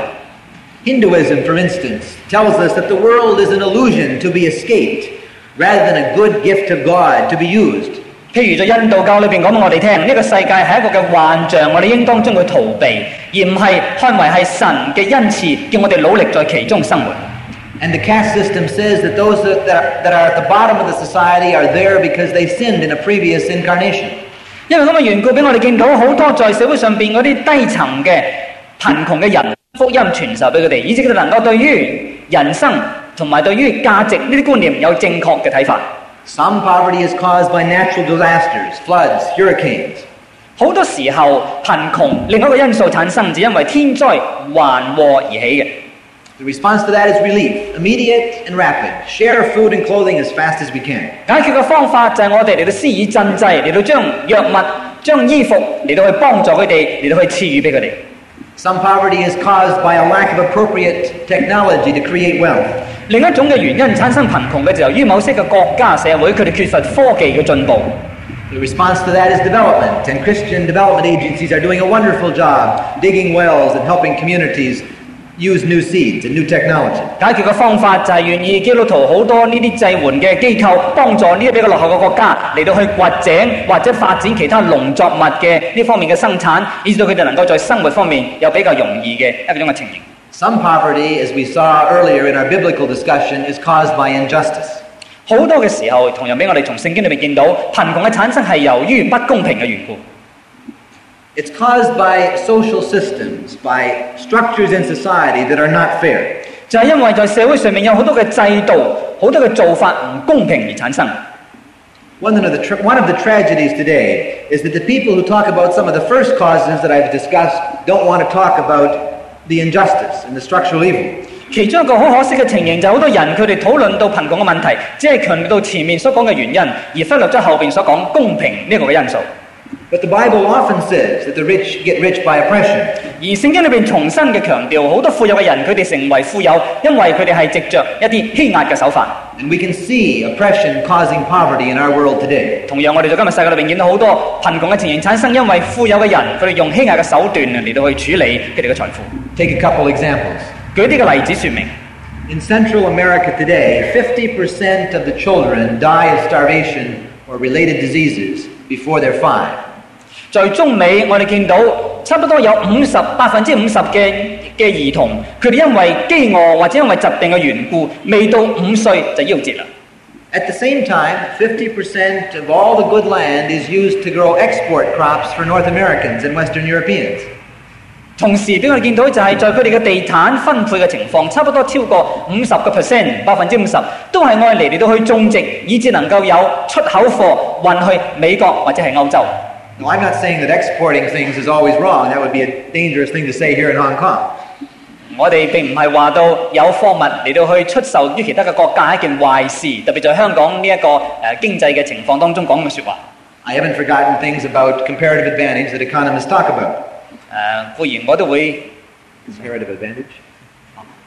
Hinduism, for instance, tells us that the world is an illusion to be escaped rather than a good gift of God to be used. 譬如在印度教裏邊講俾我哋聽，呢、個世界係一個嘅幻象，我哋應當將佢逃避，而唔係看為係神嘅恩賜，叫我哋努力在其中生活。 And the caste system says that those that that are, that are at the bottom of the society are there because they sinned in a previous incarnation. 因为咁嘅缘故，俾我哋见到好多在社会上边嗰啲低层嘅贫穷嘅人，福音传授俾佢哋，以致佢哋能够对于人生同埋对于价值呢啲观念有正确嘅睇法。 Some poverty is caused by natural disasters, floods, hurricanes. 好多时候贫穷另外一个因素产生，就因为天灾横祸而起嘅。 The response to that is relief, immediate and rapid. Share food and clothing as fast as we can. 解决嘅方法就系我哋嚟到施以賑济，嚟到将药物、将衣服嚟到去帮助佢哋，嚟到去赐予俾佢哋。 Some poverty is caused by a lack of appropriate technology to create wealth. 另一种嘅原因产生贫穷嘅就由于某些嘅国家社会佢哋缺乏科技嘅进步。 The response to that is development, and Christian development agencies are doing a wonderful job digging wells and helping communities use new seeds and new technology. 解決嘅方法就係願意基督徒好多呢啲濟援嘅機構幫助呢啲比較落後嘅國家嚟到去掘井或者發展其他農作物嘅呢方面嘅生產，以至到佢哋能夠在生活方面有比較容易嘅一種嘅情形。Some poverty, as we saw earlier in our biblical discussion, is caused by injustice. 好多嘅時候，同樣俾我哋從聖經裏面見到貧窮嘅產生係由於不公平嘅緣故。It's caused by social systems, by structures in society that are not fair. 就系因为在社会上面有好多嘅制度、好多嘅做法唔公平而产生。 One of, the tra- one of the tragedies today is that the people who talk about some of the first causes that I've discussed don't want to talk about the injustice and the structural evil. 其中一个好可惜嘅情形就系好多人佢哋讨论到贫穷嘅问题，只系强调到前面所讲嘅原因，而忽略咗后边所讲公平呢一个嘅因素。 But the Bible often says that the rich get rich by oppression. 而圣经里边重新嘅强调，好多富有嘅人佢哋成为富有，因为佢哋系藉着一啲欺压嘅手法。 And we can see oppression causing poverty in our world today. 同样，我哋在今日世界里边见到好多贫穷嘅情形产生，因为富有嘅人佢哋用欺压嘅手段嚟到去处理佢哋嘅财富。 Take a couple examples. 举啲嘅例子说明， In Central America today, 50% of the children die of starvation or related diseases before they're five. 在中美我哋見到差不多有五十百分之五十嘅嘅兒童，佢哋因為飢餓或者因為疾病嘅緣故，未到五歲就夭折啦。At the same time, 50% of all the good land is used to grow export crops for North Americans and Western Europeans. 同時俾我哋見到就係在佢哋嘅地產分配嘅情況，差不多超過五十個 percent，百分之五十都係愛嚟嚟到去種植，以至能夠有出口貨運去美國或者係歐洲。Now, I'm not saying that exporting things is always wrong. That would be a dangerous thing to say here in Hong Kong. 我哋并唔系话到有货物嚟到去出售于其他嘅国家系一件坏事，特别在香港呢、一个诶、呃、经济嘅情况当中讲嘅说话。 I haven't forgotten things about comparative advantage that economists talk about. 诶、呃固然我都会， Comparative advantage?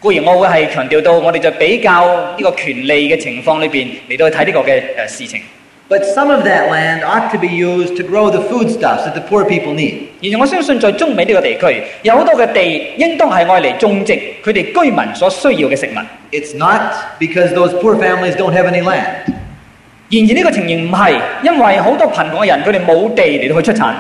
固然我会系强调到我哋在比较呢个权利嘅情况里边嚟到去睇呢个嘅诶、呃事情。 But some of that land ought to be used to grow the foodstuffs that the poor people need. 而我相信在中美呢个地区有好多嘅地，应当系爱嚟种植佢哋居民所需要嘅食物。 It's not because those poor families don't have any land. 然而呢个情形唔系，因为好多贫穷嘅人佢哋冇地嚟到去出产。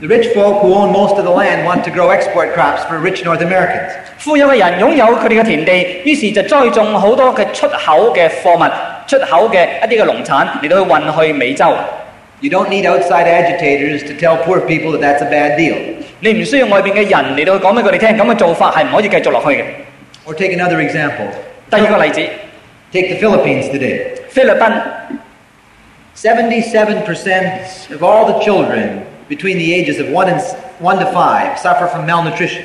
The rich folk who own most of the land want to grow export crops for rich North Americans. 富有嘅人拥有佢哋嘅田地，于是就栽种好多嘅出口嘅货物、 出口嘅一啲嘅农产嚟到去运去美洲。 You don't need outside agitators to tell poor people that that's a bad deal. 你唔需要外边嘅人嚟到去讲俾佢哋听，咁嘅做法系唔可以继续落去嘅。 Or take another example. 第二个例子， Take the Philippines today. 菲律宾 77% of all the children between the ages of 1 and s- 1 to 5 suffer from malnutrition.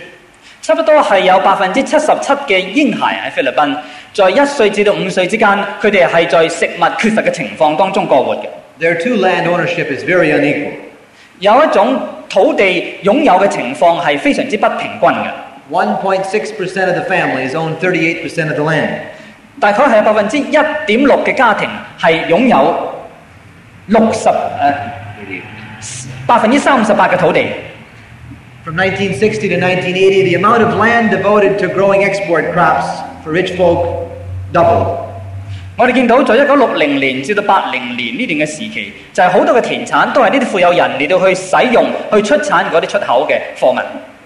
差不多系有百分之七十七嘅婴孩喺菲律宾， 在一岁至到五岁之间，佢哋系在食物缺乏嘅情况当中过活嘅。 Their two land ownership is very unequal. 有一种土地拥有嘅情况系非常之不平均嘅。 1.6% of the families own 38% of the land. 大概系有百分之一点六嘅家庭系拥有六十诶百分之三十八嘅土地。 From 1960 to 1980, the amount of land devoted to growing export crops for rich folk doubled. 我哋見到在一九六零年至到八零年呢段嘅時期，就係、好多嘅田產都係呢啲富有人嚟到去使用、去出產嗰啲出口嘅貨物。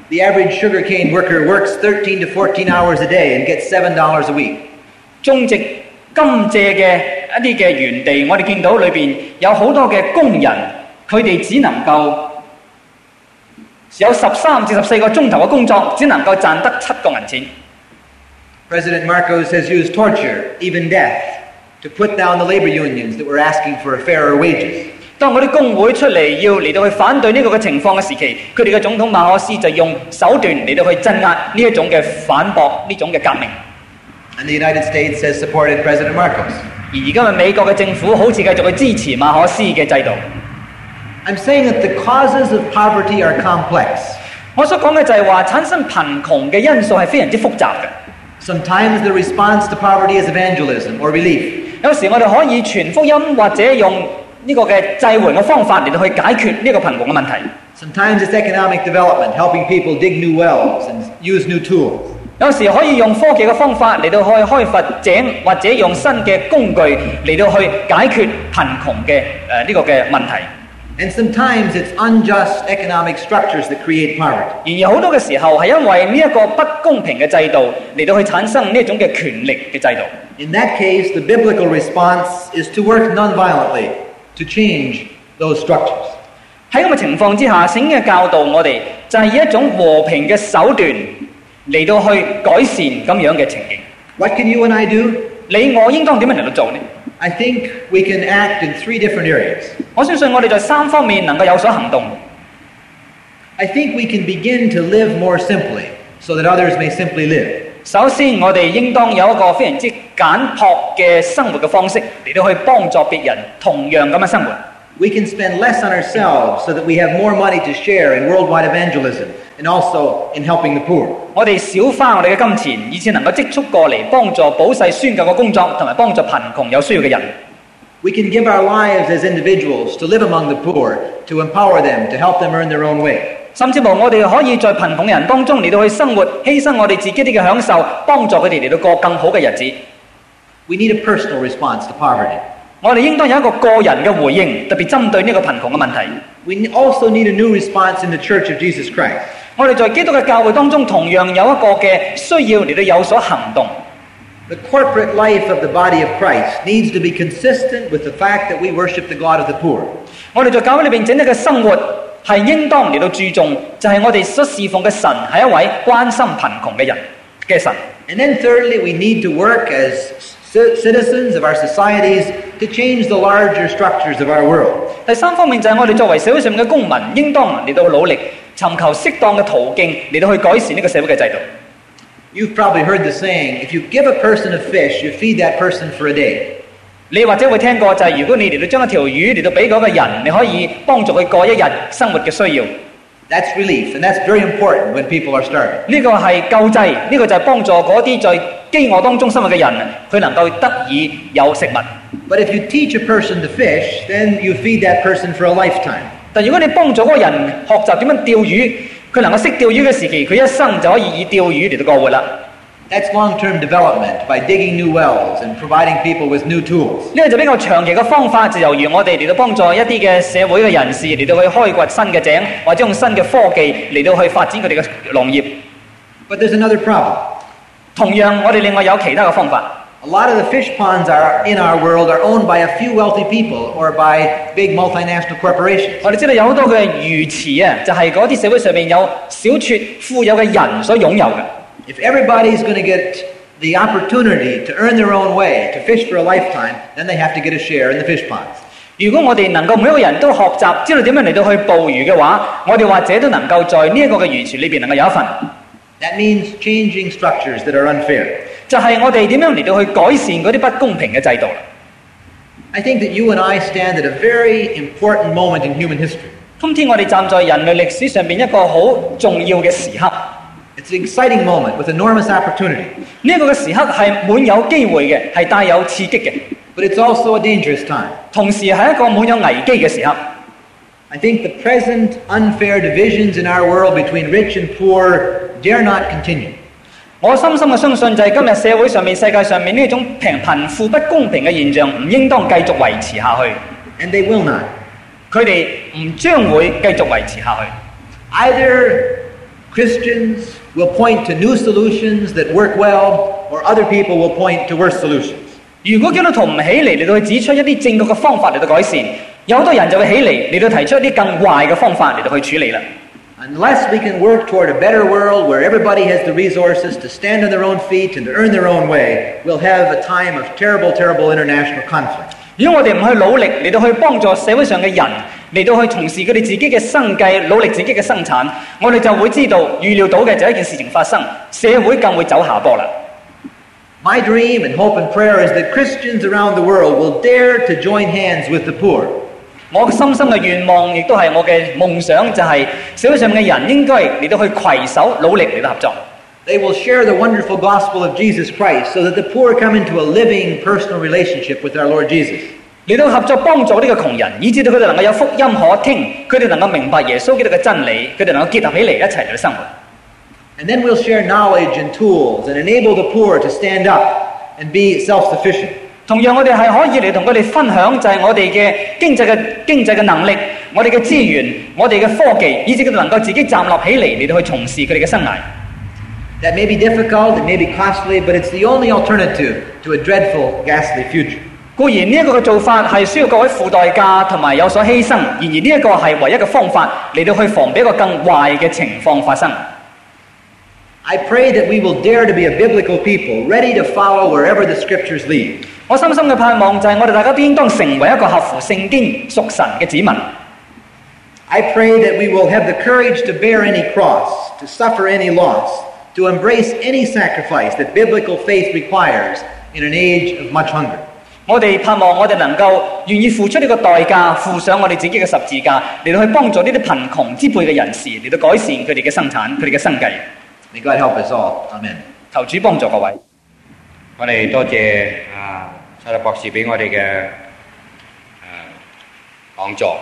The average sugarcane worker works 13 to 14 hours a day and gets $7 a week. 種植甘蔗嘅一啲嘅園地，我哋見到裏邊有好多嘅工人，佢哋只能夠有十三至十四個鐘頭嘅工作，只能夠賺得七個銀錢。President Marcos has used torture, even death, to put down the labor unions that were asking for fairer wages. 当嗰啲工会出嚟要嚟到去反对呢个嘅情况嘅时期，佢哋嘅总统马可斯就用手段嚟到去镇压呢一种嘅反驳呢种嘅革命。 And the United States has supported President Marcos. 而而家嘅美国嘅政府好似继续去支持马可斯嘅制度。 I'm saying that the causes of poverty are complex. 我所讲嘅就系话产生贫穷嘅因素系非常之复杂嘅。 Sometimes the response to poverty is evangelism or relief. 有时我哋可以传福音或者用呢个嘅济援嘅方法嚟到去解决呢个贫穷嘅问题。 Sometimes it's economic development, helping people dig new wells and use new tools. 有时可以用科技嘅方法嚟到去开发井，或者用新嘅工具嚟到去解决贫穷嘅诶呢个嘅问题。 And sometimes it's unjust economic structures that create poverty. 然而好多嘅时候系因为呢一个不公平嘅制度嚟到去产生呢一种嘅权力嘅制度。 In that case, the biblical response is to work nonviolently to change those structures. 喺咁嘅情况之下，圣经嘅教导我哋就系以一种和平嘅手段嚟到去改善咁样嘅情形。 What can you and I do? 你我应当点样嚟到做呢？ I think we can act in three different areas. 我相信我哋在三方面能够有所行动。 I think we can begin to live more simply so that others may simply live. 首先，我哋应当有一个非常之简朴嘅生活嘅方式嚟到去帮助别人同样咁嘅生活。 We can spend less on ourselves so that we have more money to share in worldwide evangelism and also in helping the poor. 我哋少花我哋嘅金钱，以至能够积蓄过嚟帮助保世宣教嘅工作，同埋帮助贫穷有需要嘅人。 We can give our lives as individuals to live among the poor, to empower them, to help them earn their own way. 甚至乎我哋可以在贫穷人当中嚟到去生活，牺牲我哋自己啲嘅享受，帮助佢哋嚟到过更好嘅日子。 We need a personal response to poverty. 我哋应当有一个个人嘅回应，特别针对呢个贫穷嘅问题。 We also need a new response in the Church of Jesus Christ. 我哋在基督嘅教会当中，同样有一个嘅需要嚟到有所行动。 The corporate life of the body of Christ needs to be consistent with the fact that we worship the God of the poor. 我哋在教会里边整体嘅生活系应当嚟到注重，就系、我哋所侍奉嘅神系一位关心贫穷嘅人嘅神。 And then thirdly, we need to work as ci- citizens of our societies to change the larger structures of our world. 第三方面就系我哋作为社会上面嘅公民，应当嚟到努力 寻求适当嘅途径嚟到去改善呢个社会嘅制度。 You've probably heard the saying, if you give a person a fish, you feed that person for a day. 你或者会听过就系、如果你嚟到将一条鱼嚟到俾嗰个人，你可以帮助佢过一日生活嘅需要。 That's relief, and that's very important when people are starving. 呢个系救济，呢、个就系帮助嗰啲在饥饿当中生活嘅人，佢能够得以有食物。 But if you teach a person to fish, then you feed that person for a lifetime. 但如果你幫助嗰個人學習點樣釣魚，佢能夠識釣魚嘅時期，佢一生就可以以釣魚嚟到過活啦。That's long term development by digging new wells and providing people with new tools. 呢個就比較長期嘅方法，就猶如我哋嚟到幫助一啲嘅社會嘅人士嚟到去開掘新嘅井，或者用新嘅科技嚟到去發展佢哋嘅農業。But there's another problem. 同樣，我哋另外有其他嘅方法。A lot of the fish ponds are in our world are owned by a few wealthy people or by big multinational corporations. 我哋知道有好多嘅鱼池啊，就系嗰啲社会上面有小撮富有嘅人所拥有嘅。 If everybody's going to get the opportunity to earn their own way, to fish for a lifetime, then they have to get a share in the fish ponds. 如果我哋能够每一个人都学习知道点样嚟到去捕鱼嘅话，我哋或者都能够在呢一个嘅鱼池里边能够有一份。 That means changing structures that are unfair. 就系我哋点样嚟到去改善嗰啲不公平嘅制度啦。 I think that you and I stand at a very important moment in human history. 今天我哋站在人类历史上边一个好重要嘅时刻。 It's an exciting moment with enormous opportunity, 呢一个嘅时刻系满有机会嘅，系带有刺激嘅， but it's also a dangerous time. 同时系一个满有危机嘅时刻。 I think the present unfair divisions in our world between rich and poor dare not continue. 我深深嘅相信就係今日社會上面、世界上面呢一種平貧富不公平嘅現象，唔應當繼續維持下去。And they will not. 佢哋唔將會繼續維持下去。Either Christians will point to new solutions that work well, or other people will point to worse solutions. 如果基督徒唔起嚟嚟到去指出一啲正確嘅方法嚟到改善，有好多人就會起嚟嚟到提出一啲更壞嘅方法嚟到去處理啦。Unless we can work toward a better world where everybody has the resources to stand on their own feet and to earn their own way, we'll have a time of terrible, terrible international conflict. 如果我哋唔去努力嚟到去帮助社会上嘅人嚟到去从事佢哋自己嘅生计，努力自己嘅生产，我哋就会知道预料到嘅就系一件事情发生，社会更会走下坡啦。 My dream and hope and prayer is that Christians around the world will dare to join hands with the poor. 我深深嘅愿望，亦都系我嘅梦想，就系社会上嘅人应该嚟到去携手努力嚟到合作。 They will share the wonderful gospel of Jesus Christ so that the poor come into a living personal relationship with our Lord Jesus. 嚟到合作帮助呢个穷人，以至到佢哋能够有福音可听，佢哋能够明白耶稣基督嘅真理，佢哋能够结合起嚟一齐嚟到生活。 And then we'll share knowledge and tools and enable the poor to stand up and be self-sufficient. 同样，我哋系可以嚟同佢哋分享，就系我哋嘅经济嘅经济嘅能力，我哋嘅资源，我哋嘅科技，以至佢哋能够自己站立起嚟嚟到去从事佢哋嘅生涯。 That may be difficult, it may be costly, but it's the only alternative to a dreadful, ghastly future. 固然呢一个嘅做法系需要各位付代价同埋有所牺牲，然而呢一个系唯一嘅方法嚟到去防备一个更坏嘅情况发生。 I pray that we will dare to be a biblical people, ready to follow wherever the scriptures lead. 我深深嘅盼望就係我哋大家都應當成為一個合乎聖經屬神嘅子民。I pray that we will have the courage to bear any cross, to suffer any loss, to embrace any sacrifice that biblical faith requires in an age of much hunger. 我哋盼望我哋能夠願意付出呢個代價，付上我哋自己嘅十字架，嚟到去幫助呢啲貧窮之輩嘅人士，嚟到改善佢哋嘅生產、佢哋嘅生計。May God help us all. Amen. 求主幫助各位。我哋多謝啊沙律博士俾我哋嘅誒講座。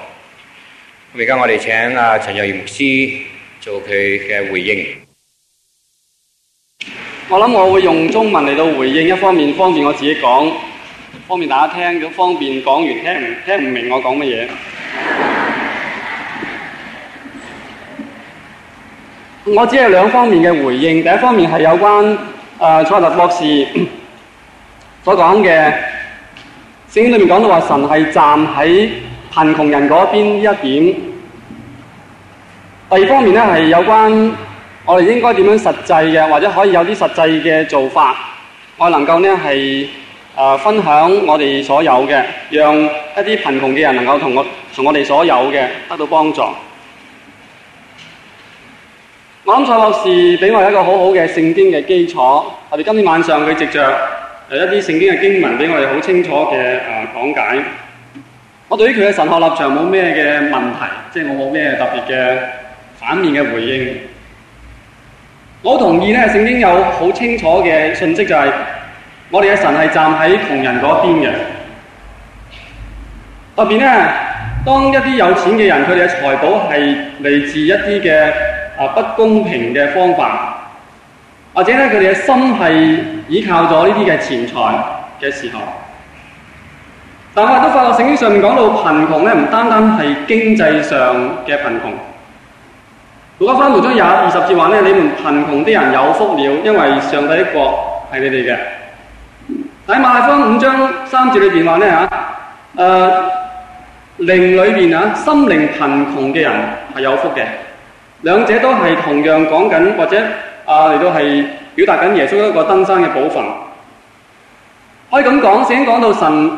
咁而家我哋請啊陳若儀牧師做佢嘅回應。我諗我會用中文嚟到回應，一方面方便我自己講，方便大家聽，咁方便講完聽唔聽唔明我講乜嘢。我只係兩方面嘅回應，第一方面係有關誒、蔡特博士所講嘅聖經裏面講到話神係站喺貧窮人嗰邊呢一點。第二方面咧係有關我哋應該點樣實際嘅，或者可以有啲實際嘅做法，我能夠呢係誒分享我哋所有嘅，讓一啲貧窮嘅人能夠同我同我哋所有嘅得到幫助。我諗蔡博士俾我一個好好嘅聖經嘅基礎，我哋今天晚上佢藉着誒一啲聖經嘅經文俾我哋好清楚嘅誒講解。我對於佢嘅神學立場冇咩嘅問題，即係我冇咩特別嘅反面嘅回應。我好同意咧，聖經有好清楚嘅信息，就係我哋嘅神係站喺窮人嗰邊嘅。特別咧，當一啲有錢嘅人，佢哋嘅財寶係嚟自一啲嘅啊不公平嘅方法，或者咧佢哋嘅心係依靠咗呢啲嘅錢財嘅時候，但我哋都發覺聖經上面講到貧窮咧，唔單單係經濟上嘅貧窮。路加福音章廿二十節話咧，你們貧窮啲人有福了，因為上帝的國係你哋嘅。喺馬太福五章三節裏邊話咧嚇，誒靈裏邊啊，心靈貧窮嘅人係有福嘅。兩者都係同樣講緊，或者啊嚟到係表達緊耶穌一個登山嘅寶訓。可以咁講，聖經講到神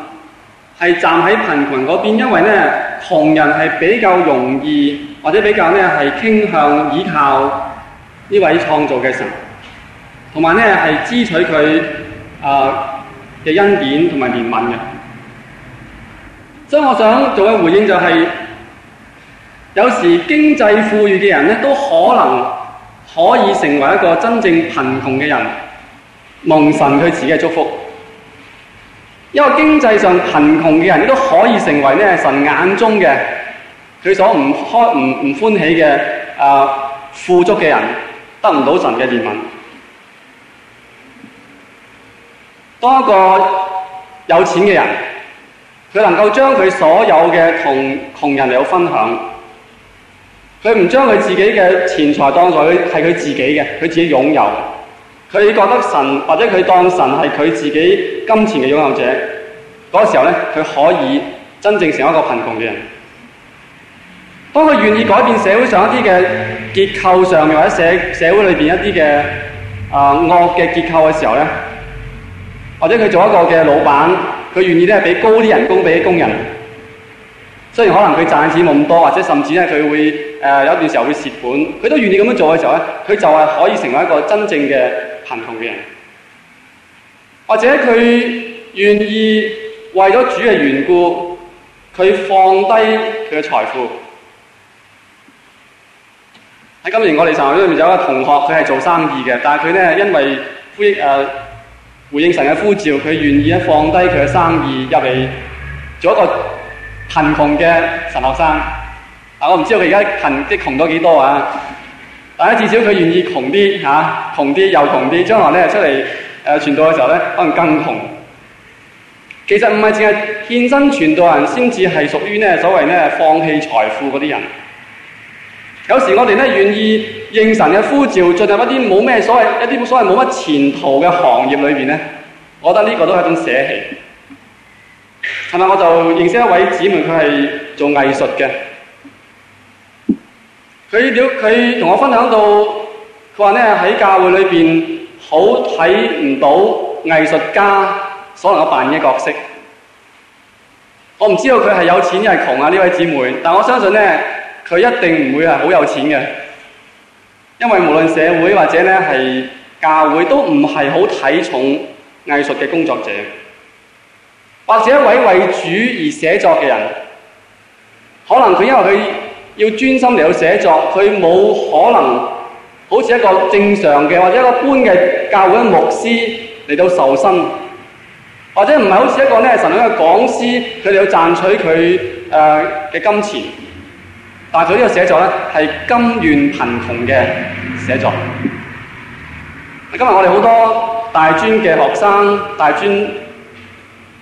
係站喺貧窮嗰邊，因為咧穷人係比較容易。或者比較咧係傾向依靠呢位創造嘅神，同埋咧係支取佢啊嘅恩典同埋怜悯嘅。所以我想做嘅回應就係、是，有時經濟富裕嘅人咧都可能可以成為一個真正貧窮嘅人，蒙神佢自己嘅祝福。一個經濟上貧窮嘅人，亦都可以成為呢神眼中嘅佢所唔開唔唔歡喜嘅啊富足嘅人，得唔到神嘅怜悯。当一個有錢嘅人，佢能夠將佢所有嘅同窮人嚟到分享，佢唔將佢自己嘅錢財當作佢係佢自己嘅，佢自己擁有。佢覺得神或者佢當神係佢自己金錢嘅擁有者，嗰個時候咧，佢可以真正成為一個貧窮嘅人。當佢願意改變社會上一啲嘅結構上面，或者社社會裏邊一啲嘅啊惡嘅結構嘅時候咧，或者佢做一個嘅老闆，佢願意咧俾高啲人工俾工人。雖然可能佢賺錢冇咁多，或者甚至咧佢會誒、有一段時候會蝕本，佢都願意咁樣做嘅時候咧，佢就係可以成為一個真正嘅貧窮嘅人。或者佢願意為咗主嘅緣故，佢放低佢嘅財富。喺今年我哋神學院裏面有一個同學，佢係做生意嘅，但係佢咧因為呼誒、呃、回應神嘅呼召，佢願意咧放低佢嘅生意入嚟做一個貧窮嘅神學生。啊，我唔知道佢而家貧即係窮咗幾多啊！但係至少佢願意窮啲嚇、啊，窮啲又窮啲，將來咧出嚟誒、呃、傳道嘅時候咧，可能更窮。其實唔係淨係獻身傳道人先至係屬於呢所謂呢放棄財富嗰啲人。有時我哋咧願意應神嘅呼召，進入一啲冇咩所謂一啲所謂冇乜前途嘅行業裏邊咧，我覺得呢個都係一種捨棄。 係咪？我就認識一位姊妹，佢係做藝術嘅。佢了佢同我分享到，佢話咧喺教會裏邊好睇唔到藝術家所能夠扮演嘅角色。我唔知道佢係有錢定係窮啊？呢位姊妹，但我相信咧。佢一定唔會係好有錢嘅，因為無論社會或者咧係教會都唔係好睇重藝術嘅工作者，或者一位為主而寫作嘅人，可能佢因為佢要專心嚟到寫作，佢冇可能好似一個正常嘅或者一個般嘅教會牧師嚟到受薪，或者唔係好似一個咧神嘅講師，佢哋要賺取佢誒嘅金錢。但係佢呢個寫作咧，係甘願貧窮嘅寫作。今日我哋好多大專嘅學生、大專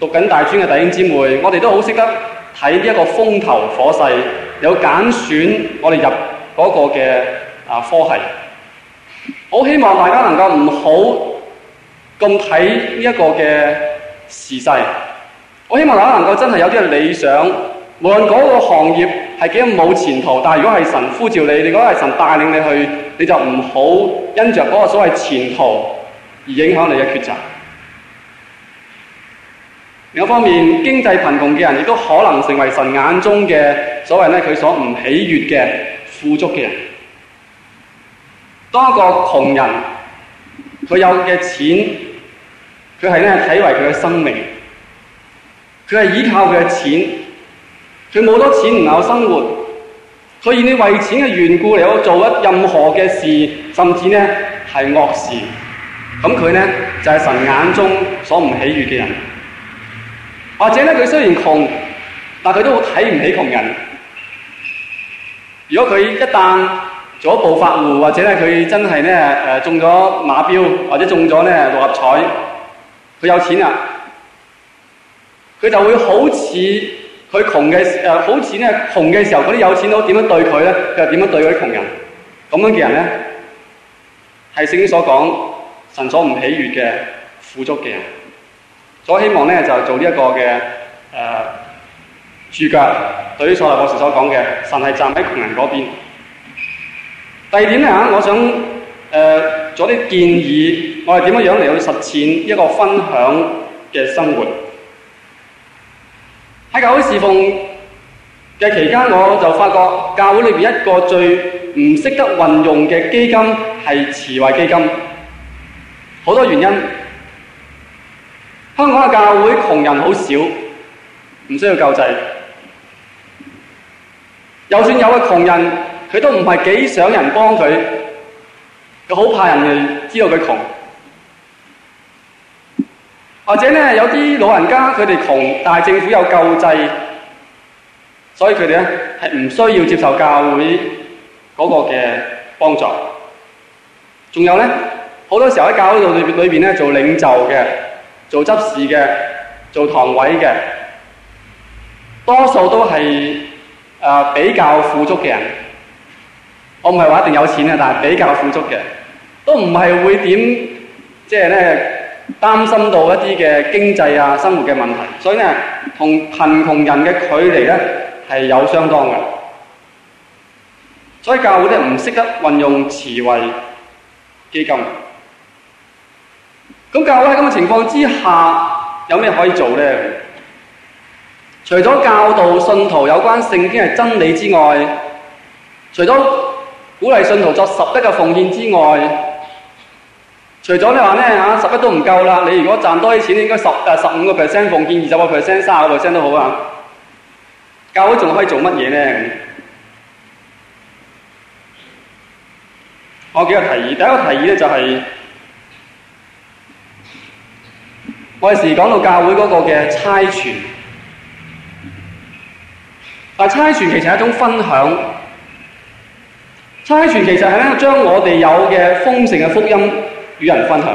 讀緊大專嘅弟兄姊妹，我哋都好識得睇呢一個風頭火勢，有揀選我哋入嗰個嘅啊科系。好希望大家能夠唔好咁睇呢一個嘅時勢。我希望大家能夠真係有啲嘅理想，無論嗰個行業。係幾咁冇前途，但係如果係神呼召你，你覺得係神帶領你去，你就唔好因着嗰個所謂前途而影響你嘅抉擇。另一方面，經濟貧窮嘅人亦都可能成為神眼中嘅所謂咧佢所唔喜悅嘅富足嘅人。當一個窮人，佢有嘅錢，佢係咧睇為佢嘅生命，佢係依靠佢嘅錢。佢冇多錢唔能夠生活，佢以你為錢嘅緣故嚟到做一任何嘅事，甚至呢係惡事。咁佢呢就係、神眼中所唔喜悅嘅人。或者呢，佢雖然窮，但佢都睇唔起窮人。如果佢一旦做咗暴發戶，或者呢佢真係呢誒中咗馬標，或者中咗呢六合彩，佢有錢啊，佢就會好似。佢窮嘅誒，好似咧窮嘅時候，嗰啲有錢佬點樣對佢咧？佢又點樣對嗰啲窮人？咁樣嘅人咧，係聖經所講神所唔喜悅嘅富足嘅人。所以希望咧就做呢一個嘅誒註腳，對於所羅博士所講嘅，神係站喺窮人嗰邊。第二點咧嚇，我想誒、做啲建議，我係點樣樣嚟去實踐一個分享嘅生活。喺教會侍奉嘅期間，我就發覺教會裏邊一個最唔識得運用嘅基金係慈惠基金，好多原因。香港嘅教會窮人好少，唔需要救濟。就算有嘅窮人，佢都唔係幾想人幫佢， 佢好怕人哋知道佢窮，或者咧有啲老人家佢哋窮，但係政府有救濟，所以佢哋咧係唔需要接受教會嗰個嘅幫助。仲有咧，好多時候喺教會度裏裏邊咧做領袖嘅、 做執事嘅、做堂委嘅，多數都係誒、呃、比較富足嘅人。我唔係話一定有錢啊，但係比較富足嘅，都唔係會點即係咧擔心到一啲嘅經濟啊、生活嘅問題。所以咧，同貧窮人嘅距離咧係有相當嘅。所以教會咧唔識得運用慈惠基金。咁教會喺咁嘅情況之下，有咩可以做咧？除咗教導信徒有關聖經係真理之外，除咗鼓勵信徒作十一嘅奉獻之外，除咗你話咧嚇十一都唔夠啦，你如果賺多啲錢，應該十誒十五個 percent 奉獻，二十个 percent、三十個 percent 都好啊。教會仲可以做乜嘢咧？我有幾個提議，第一個提議咧就係、是。我哋時講到教會嗰個嘅差傳，但差傳其實係一種分享。差傳其實係咧將我哋有嘅豐盛嘅福音與人分享。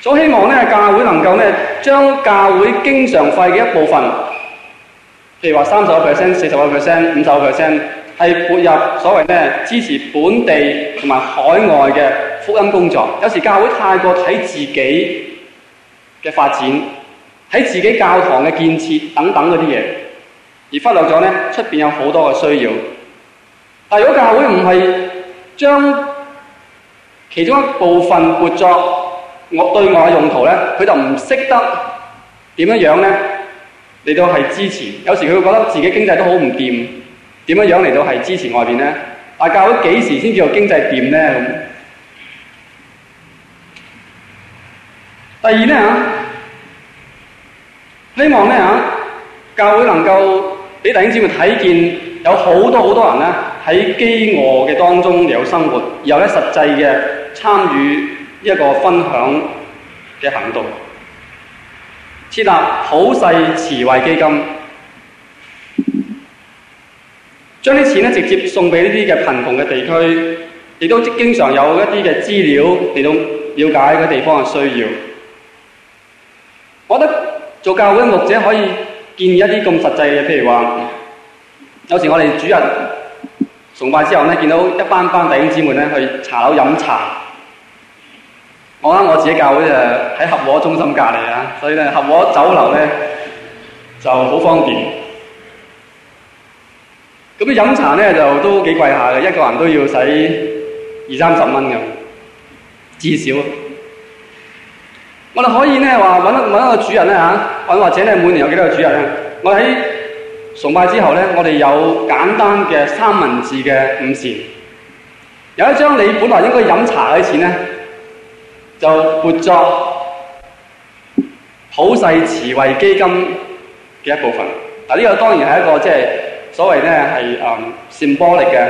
所希望咧教會能夠咧將教會經常費嘅一部分，譬如話三十個 percent、四十個 percent、五十個 percent，係撥入所謂咧支持本地同埋海外嘅福音工作。有时教会太过睇自己嘅发展，喺自己教堂嘅建设等等嗰啲嘢，而忽略咗咧出边有好多嘅需要。但如果教会唔系将其中一部分活作我对外嘅用途咧，佢就唔识得点样样咧嚟到系支持。有时佢会觉得自己经济都好唔掂，点样样嚟到系支持外边咧？但教会几时先叫做经济掂咧？第二咧嚇，希望咧嚇教會能夠俾弟兄姊妹睇見有好多好多人咧。喺飢餓嘅當中有生活，有咧實際嘅參與一個分享嘅行動，設立普世慈惠基金，將啲錢咧直接送俾呢啲嘅貧窮嘅地區，亦都經常有一啲嘅資料嚟到了解嗰地方嘅需要。我覺得做教會嘅牧者可以建議一啲咁實際嘅，譬如話，有時我哋主日。崇拜之後咧，見到一班班弟兄姊妹咧去茶樓飲茶。我覺得我自己教會誒喺合和中心隔離啊，所以咧合和酒樓咧就好方便。咁啲飲茶咧就都幾貴下嘅，一個人都要使二三十蚊咁，至少。 我哋可以咧話揾一揾一個主人咧嚇，或或者咧每年有幾多個主人咧？我喺崇拜之後咧，我哋有簡單嘅三文治嘅午膳，有一張你本來應該飲茶嘅錢咧，就撥作普世慈惠基金嘅一部分。嗱，呢個當然係一個即係所謂咧係誒善波力嘅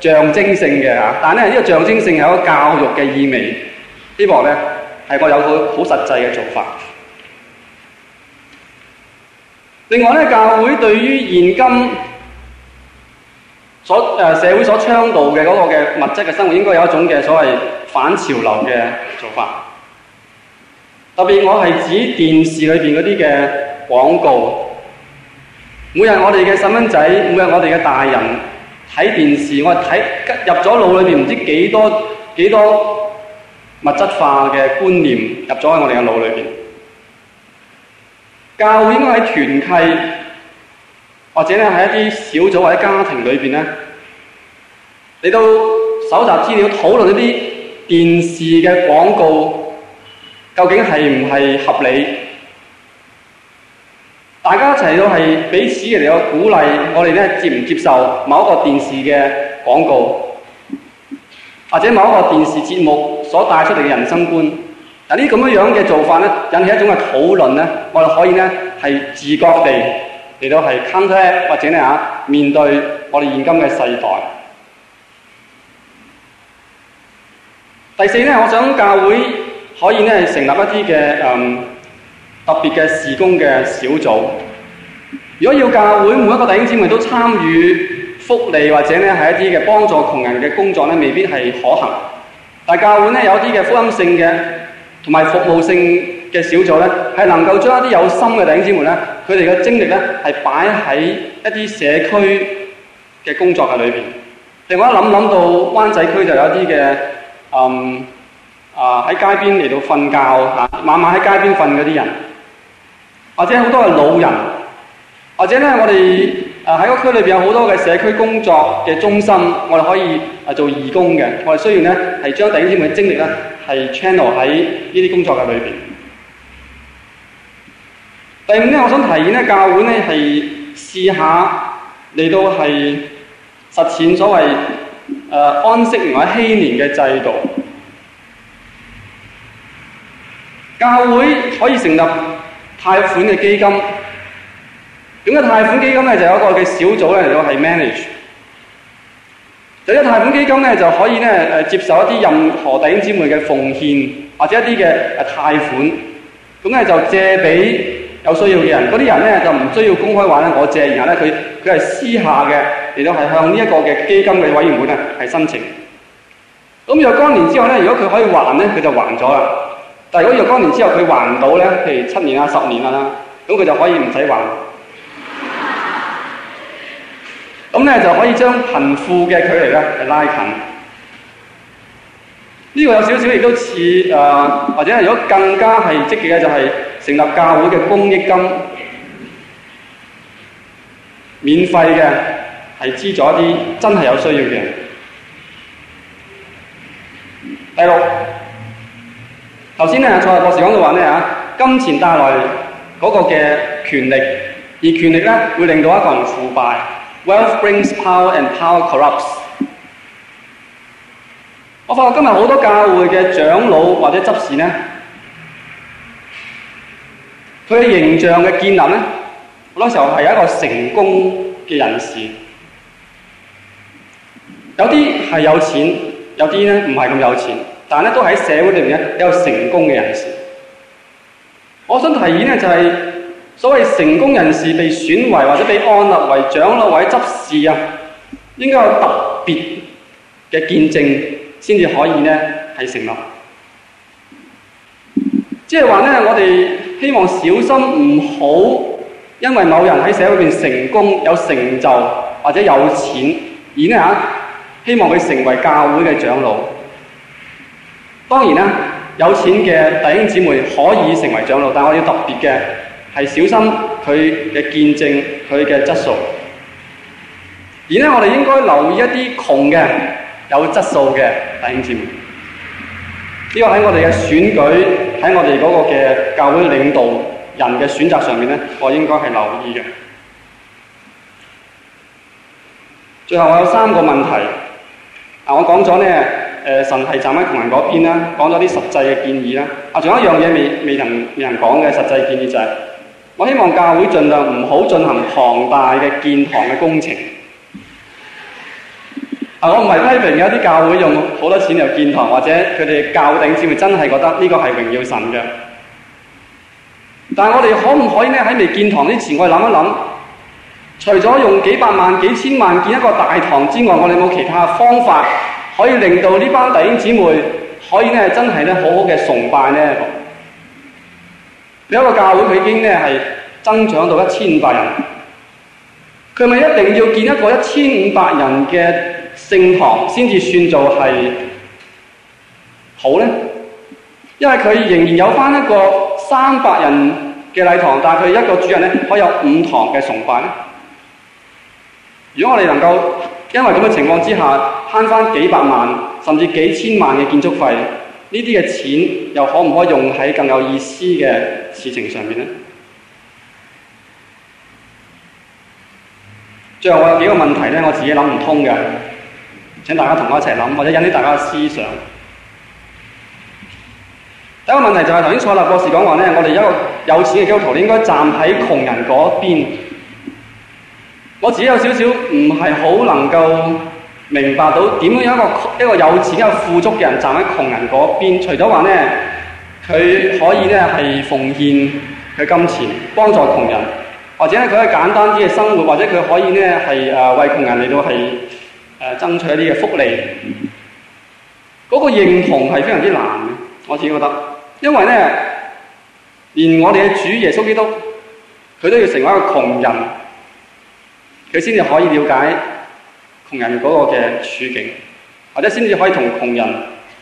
象徵性嘅嚇，但係咧呢個象徵性係一個教育嘅意味，希望咧係我有個好實際嘅做法。另外咧，教會對於現今所誒社會所倡導嘅嗰個嘅物質嘅生活，應該有一種嘅所謂反潮流嘅做法。特別我係指電視裏邊嗰啲嘅廣告。每日我哋嘅細蚊仔，每日我哋嘅大人睇電視，我睇入咗腦裏邊唔知幾多幾多物質化嘅觀念入咗喺我哋嘅腦裏邊。教會應該喺團契，或者咧喺一啲小組或者家庭裏邊咧，嚟到搜集資料，討論一啲電視嘅廣告究竟係唔係合理？大家一齊都係彼此嚟到鼓勵，我哋咧接唔接受某一個電視嘅廣告，或者某一個電視節目所帶出嚟嘅人生觀？嗱，呢咁樣樣嘅做法咧，引起一種嘅討論咧，我哋可以咧係自覺地嚟到係 counter 或者咧嚇面對我哋現今嘅世代。第四咧，我想教會可以咧成立一啲嘅誒特別嘅事工嘅小組。如果要教會每一個弟兄姊妹都參與福利或者咧係一啲嘅幫助窮人嘅工作咧，未必係可行。但教會咧有啲嘅福音性嘅同埋服務性嘅小組咧，係能夠將一啲有心嘅弟兄姊妹咧，佢哋嘅精力咧係擺喺一啲社區嘅工作嘅裏邊。另外一諗諗到灣仔區就有一啲嘅嗯啊喺街邊嚟到瞓覺嚇，晚晚喺街邊瞓嗰啲人，或者好多嘅老人，或者咧我哋啊喺個區裏邊有好多嘅社區工作嘅中心，我哋可以啊做義工嘅，我哋需要咧係將弟兄姊妹嘅精力咧係 channel 喺呢啲工作嘅裏邊。第五咧，我想提議咧，教會咧係試下嚟到係實踐所謂誒、安息年或者禧年嘅制度。教會可以成立貸款嘅基金，咁嘅貸款基金咧就有一個嘅小組咧嚟到係 manage。就呢個貸款基金咧就可以咧誒接受一啲任何弟兄姊妹嘅奉獻，或者一啲嘅誒貸款，咁咧就借俾有需要嘅人。嗰啲人咧就唔需要公開話咧我借，然後咧佢佢係私下嘅嚟到係向呢一個嘅基金嘅委員會咧係申請。咁若干年之後咧，如果佢可以還咧，佢就還咗啦。但係如果若干年之後佢還唔到咧，譬如七年啊、十年啊啦，咁佢就可以唔使還。咁咧就可以將貧富嘅距離咧係拉近。呢、個有少少亦都似誒，或者係如果更加係積極嘅就係成立教會嘅公益金，免費嘅係資助一啲真係有需要嘅人。第六。頭先咧，蔡博士講到話咩啊？金錢帶來嗰個嘅權力，而權力咧會令到一個人腐敗。Wealth brings power and power corrupts。我发觉今日好多教会嘅长老或者执事呢，佢嘅形象嘅建立呢，好多时候系一个成功嘅人士。有啲系有钱，有啲咧唔系咁有钱。但咧都喺社会里面咧有成功嘅人士。我想提議呢就係、是、所謂成功人士被選為或者被安立為長老或者執事啊，應該有特別嘅見證先至可以咧係成立。即係話咧，我哋希望小心唔好因為某人喺社會裏邊成功有成就或者有錢，而呢嚇希望佢成為教會嘅長老。當然啦，有錢嘅弟兄姊妹可以成為長老，但我要特別嘅係小心佢嘅見證，佢嘅質素。而呢，我哋應該留意一啲窮嘅有質素嘅弟兄姊妹。呢個喺我哋嘅選舉，喺我哋嗰個嘅教會領導人嘅選擇上面呢，我應該係留意嘅。最後我有三個問題，啊，我講咗呢。誒、呃、神係站喺窮人嗰邊啦，講咗啲實際嘅建議啦。啊，仲有一樣嘢未未能未能講嘅實際建議就係、是，我希望教會盡量唔好進行龐大嘅建堂嘅工程。啊，我唔係批評有啲教會用好多錢嚟建堂，或者佢哋教頂先會真係覺得呢個係榮耀神嘅。但系我哋可唔可以咧喺未建堂之前，我哋諗一諗，除咗用幾百萬、幾千萬建一個大堂之外，我哋有冇其他方法？可以令到呢班弟兄姊妹可以咧真係咧好好嘅崇拜咧。有一個教會佢已經咧係增長到一千五百人，佢咪一定要建一個一千五百人嘅聖堂先至算做係好咧？因為佢仍然有翻一個三百人嘅禮堂，但係佢一個主人咧可以有五堂嘅崇拜咧。如果我哋能夠因為咁嘅情況之下，慳翻幾百萬甚至幾千萬嘅建築費，呢啲嘅錢又可唔可以用喺更有意思嘅事情上面呢？最後我有幾個問題咧，我自己諗唔通嘅，請大家同我一齊諗，或者引起大家嘅思想。第一個問題就係頭先蔡立博士講話咧，我哋一個有錢嘅基督徒應該站喺窮人嗰邊。我自己有少少唔係好能夠 明白到點樣一個一個有錢一個富足嘅人站喺窮人嗰邊，除咗話咧佢可以咧係奉獻佢金錢幫助窮人，或者咧佢可以簡單啲嘅生活，或者佢可以咧係誒為窮人嚟到係誒、呃、爭取一啲嘅福利。嗰、個認同係非常之難嘅，我自己覺得，因為咧連我哋嘅主耶穌基督，佢都要成為一個窮人，佢先至可以了解窮人嗰個嘅處境，或者先至可以同窮人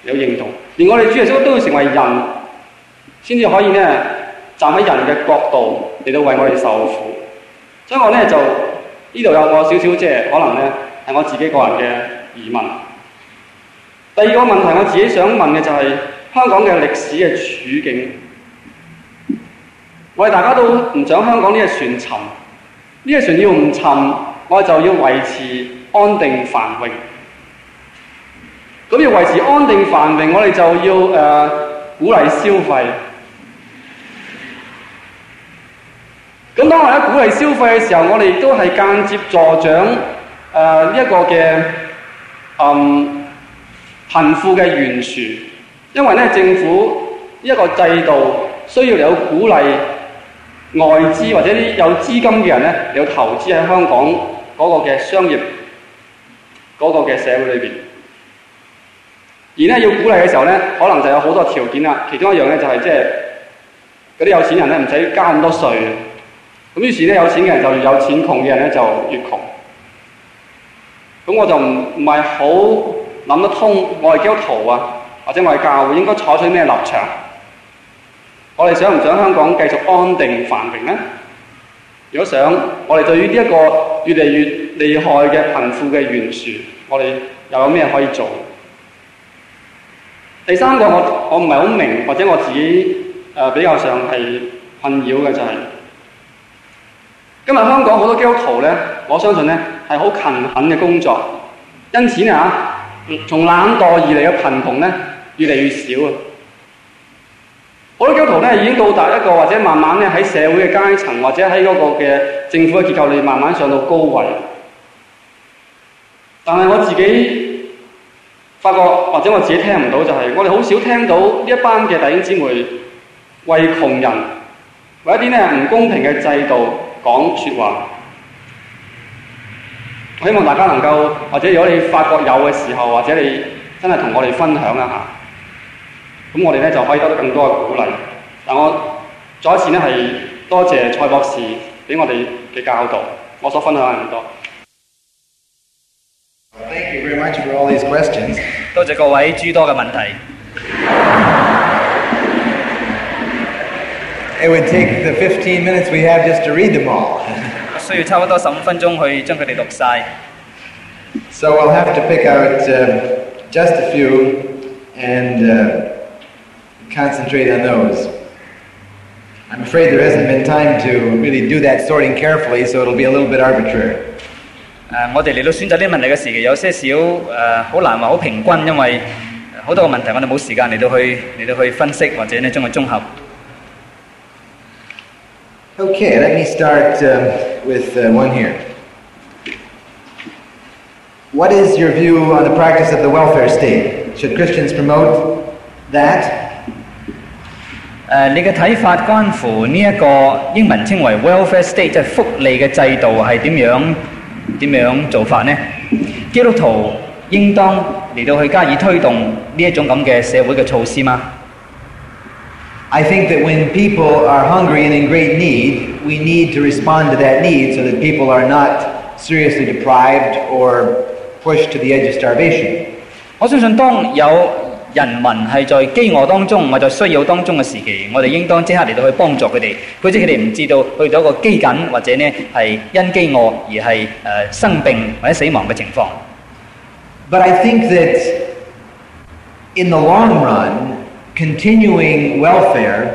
有認同。連我哋主耶穌都要成為人，先至可以咧站喺人嘅角度嚟到為我哋受苦。所以我咧就呢度有我少少即係可能咧係我自己個人嘅疑問。第二個問題我自己想問嘅就係、香港嘅歷史嘅處境。我哋大家都唔想香港呢隻船沉，呢隻船要唔沉，我哋就要維持安定繁榮。咁要維持安定繁榮，我哋就要誒、鼓勵消費。咁當我哋喺鼓勵消費嘅時候，我哋亦都係間接助長誒呢一個嘅嗯貧富嘅懸殊，因為咧政府呢一個制度需要有鼓勵外資或者啲有資金嘅人咧，有投資喺香港嗰個嘅商業嗰個嘅社會裏邊。而咧要鼓勵嘅時候咧，可能就有好多條件啦。其中一樣咧就係即係嗰啲有錢人咧唔使交咁多稅嘅。咁於是咧有錢嘅人就越有錢，窮嘅人咧就越窮。咁我就唔唔係好諗得通，我係基督徒啊，或者我係教會應該採取咩立場？我哋想唔想香港繼續安定繁榮呢？ 如果想，我哋對於呢一個越嚟越厲害嘅貧富嘅懸殊，我哋又有咩可以做？第三個我我唔係好明，或者我自己誒、比較上係困擾嘅就係、今日香港好多基督徒咧，我相信咧係好勤懇嘅工作，因此啊，從懶惰而嚟嘅貧窮咧越嚟越少啊！好多基督徒咧已經到達一個或者慢慢咧喺社會嘅階層，或者喺嗰個嘅政府嘅結構裏慢慢上到高位。但係我自己發覺，或者我自己聽唔到，就係我哋好少聽到呢一班嘅弟兄姊妹為窮人，為一啲咧唔公平嘅制度講説話。我希望大家能夠，或者如果你發覺有嘅時候，或者你真係同我哋分享一下。 咁我哋咧就可以得到更多嘅鼓励。但我再一次咧系多谢蔡博士俾我哋嘅教导，我所分享系咁多。 Thank you very much for all these questions. 多谢各位诸多嘅问题。 It would take the 15 minutes we have just to read them all. 我需要差不多十五分钟去将佢哋读晒。 So we'll have to pick out uh, just a few and uh, concentrate on those. I'm afraid there hasn't been time to really do that sorting carefully, so it'll be a little bit arbitrary. 诶、我哋嚟到选择呢啲问题嘅时期有些少诶好、难话好平均，因为呃好多个问题我哋冇时间嚟到去嚟到去分析或者呢将佢综合。 Okay, let me start um, with uh, one here. What is your view on the practice of the welfare state? Should Christians promote that? 诶、你嘅睇法关乎呢一个英文称为 welfare state，即系福利嘅制度系点样点样做法呢？基督徒应当嚟到去加以推动呢一种咁嘅社会嘅措施吗？ I think that when people are hungry and in great need, we need to respond to that need so that people are not seriously deprived or pushed to the edge of starvation. 我相信当有 人民係在飢餓當中，或者在需要當中嘅時期，我哋應當即刻嚟到去幫助佢哋，好似佢哋唔知道去到一個飢饉或者呢係因飢餓而係誒、呃生病或者死亡嘅情況。But I think that in the long run, continuing welfare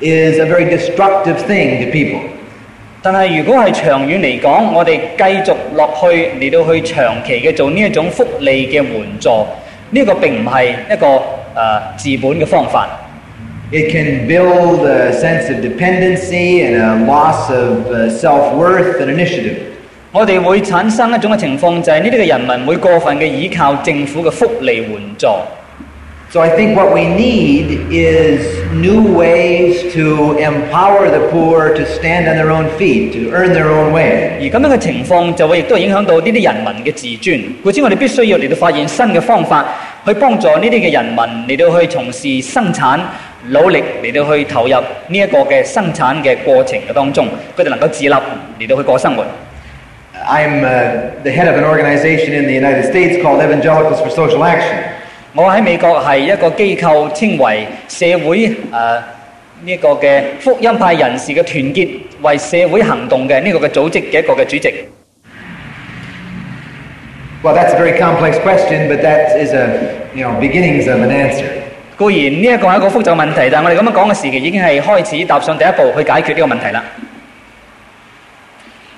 is a very destructive thing to people. 但係如果係長遠嚟講，我哋繼續落去嚟到去長期嘅做呢一種福利嘅援助，呢、個並唔係一個誒、呃治本嘅方法。It can build a sense of dependency and a loss of uh, self worth and initiative. 我哋會產生一種嘅情況，就係呢啲嘅人民會過分嘅依靠政府嘅福利援助。So I think what we need is new ways to empower the poor to stand on their own feet, to earn their own way. 而咁样嘅情况就会亦都影响到呢啲人民嘅自尊。故此，我哋必须要嚟到发现新嘅方法，去帮助呢啲嘅人民嚟到去从事生产，努力嚟到去投入呢一个嘅生产嘅过程嘅当中，佢哋能够自立嚟到去过生活。 I'm uh, the head of an organization in the United States called Evangelicals for Social Action. 我喺美國係一個機構，稱為社會誒呢一個嘅福音派人士嘅團結為社會行動嘅呢個嘅組織嘅一個嘅主席。Well, that's a very complex question, but that is a you know beginnings of an answer. 固然呢一個係一個複雜嘅問題，但係我哋咁樣講嘅時期已經係開始踏上第一步去解決呢個問題啦。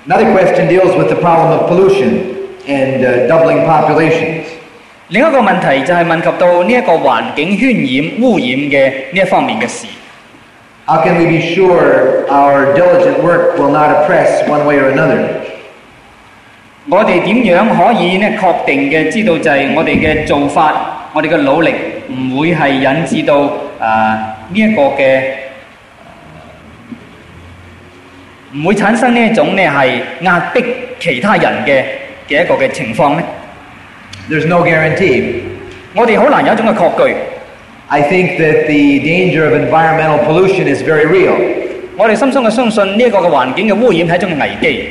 Another question deals with the problem of pollution and uh, doubling populations. 另一個問題就係問及到呢一個環境渲染污染嘅呢一方面嘅事。How can we be sure our diligent work will not oppress one way or another? 我哋點樣可以呢確定嘅知道就係我哋嘅做法，我哋嘅努力唔會係引致到啊呢一個嘅唔會產生呢一種呢係壓迫其他人嘅嘅一個嘅情況呢？There's no guarantee. 我哋好难有一种嘅确据。 I think that the danger of environmental pollution is very real. 我哋深深嘅相信呢一个嘅环境嘅污染系一种嘅危机。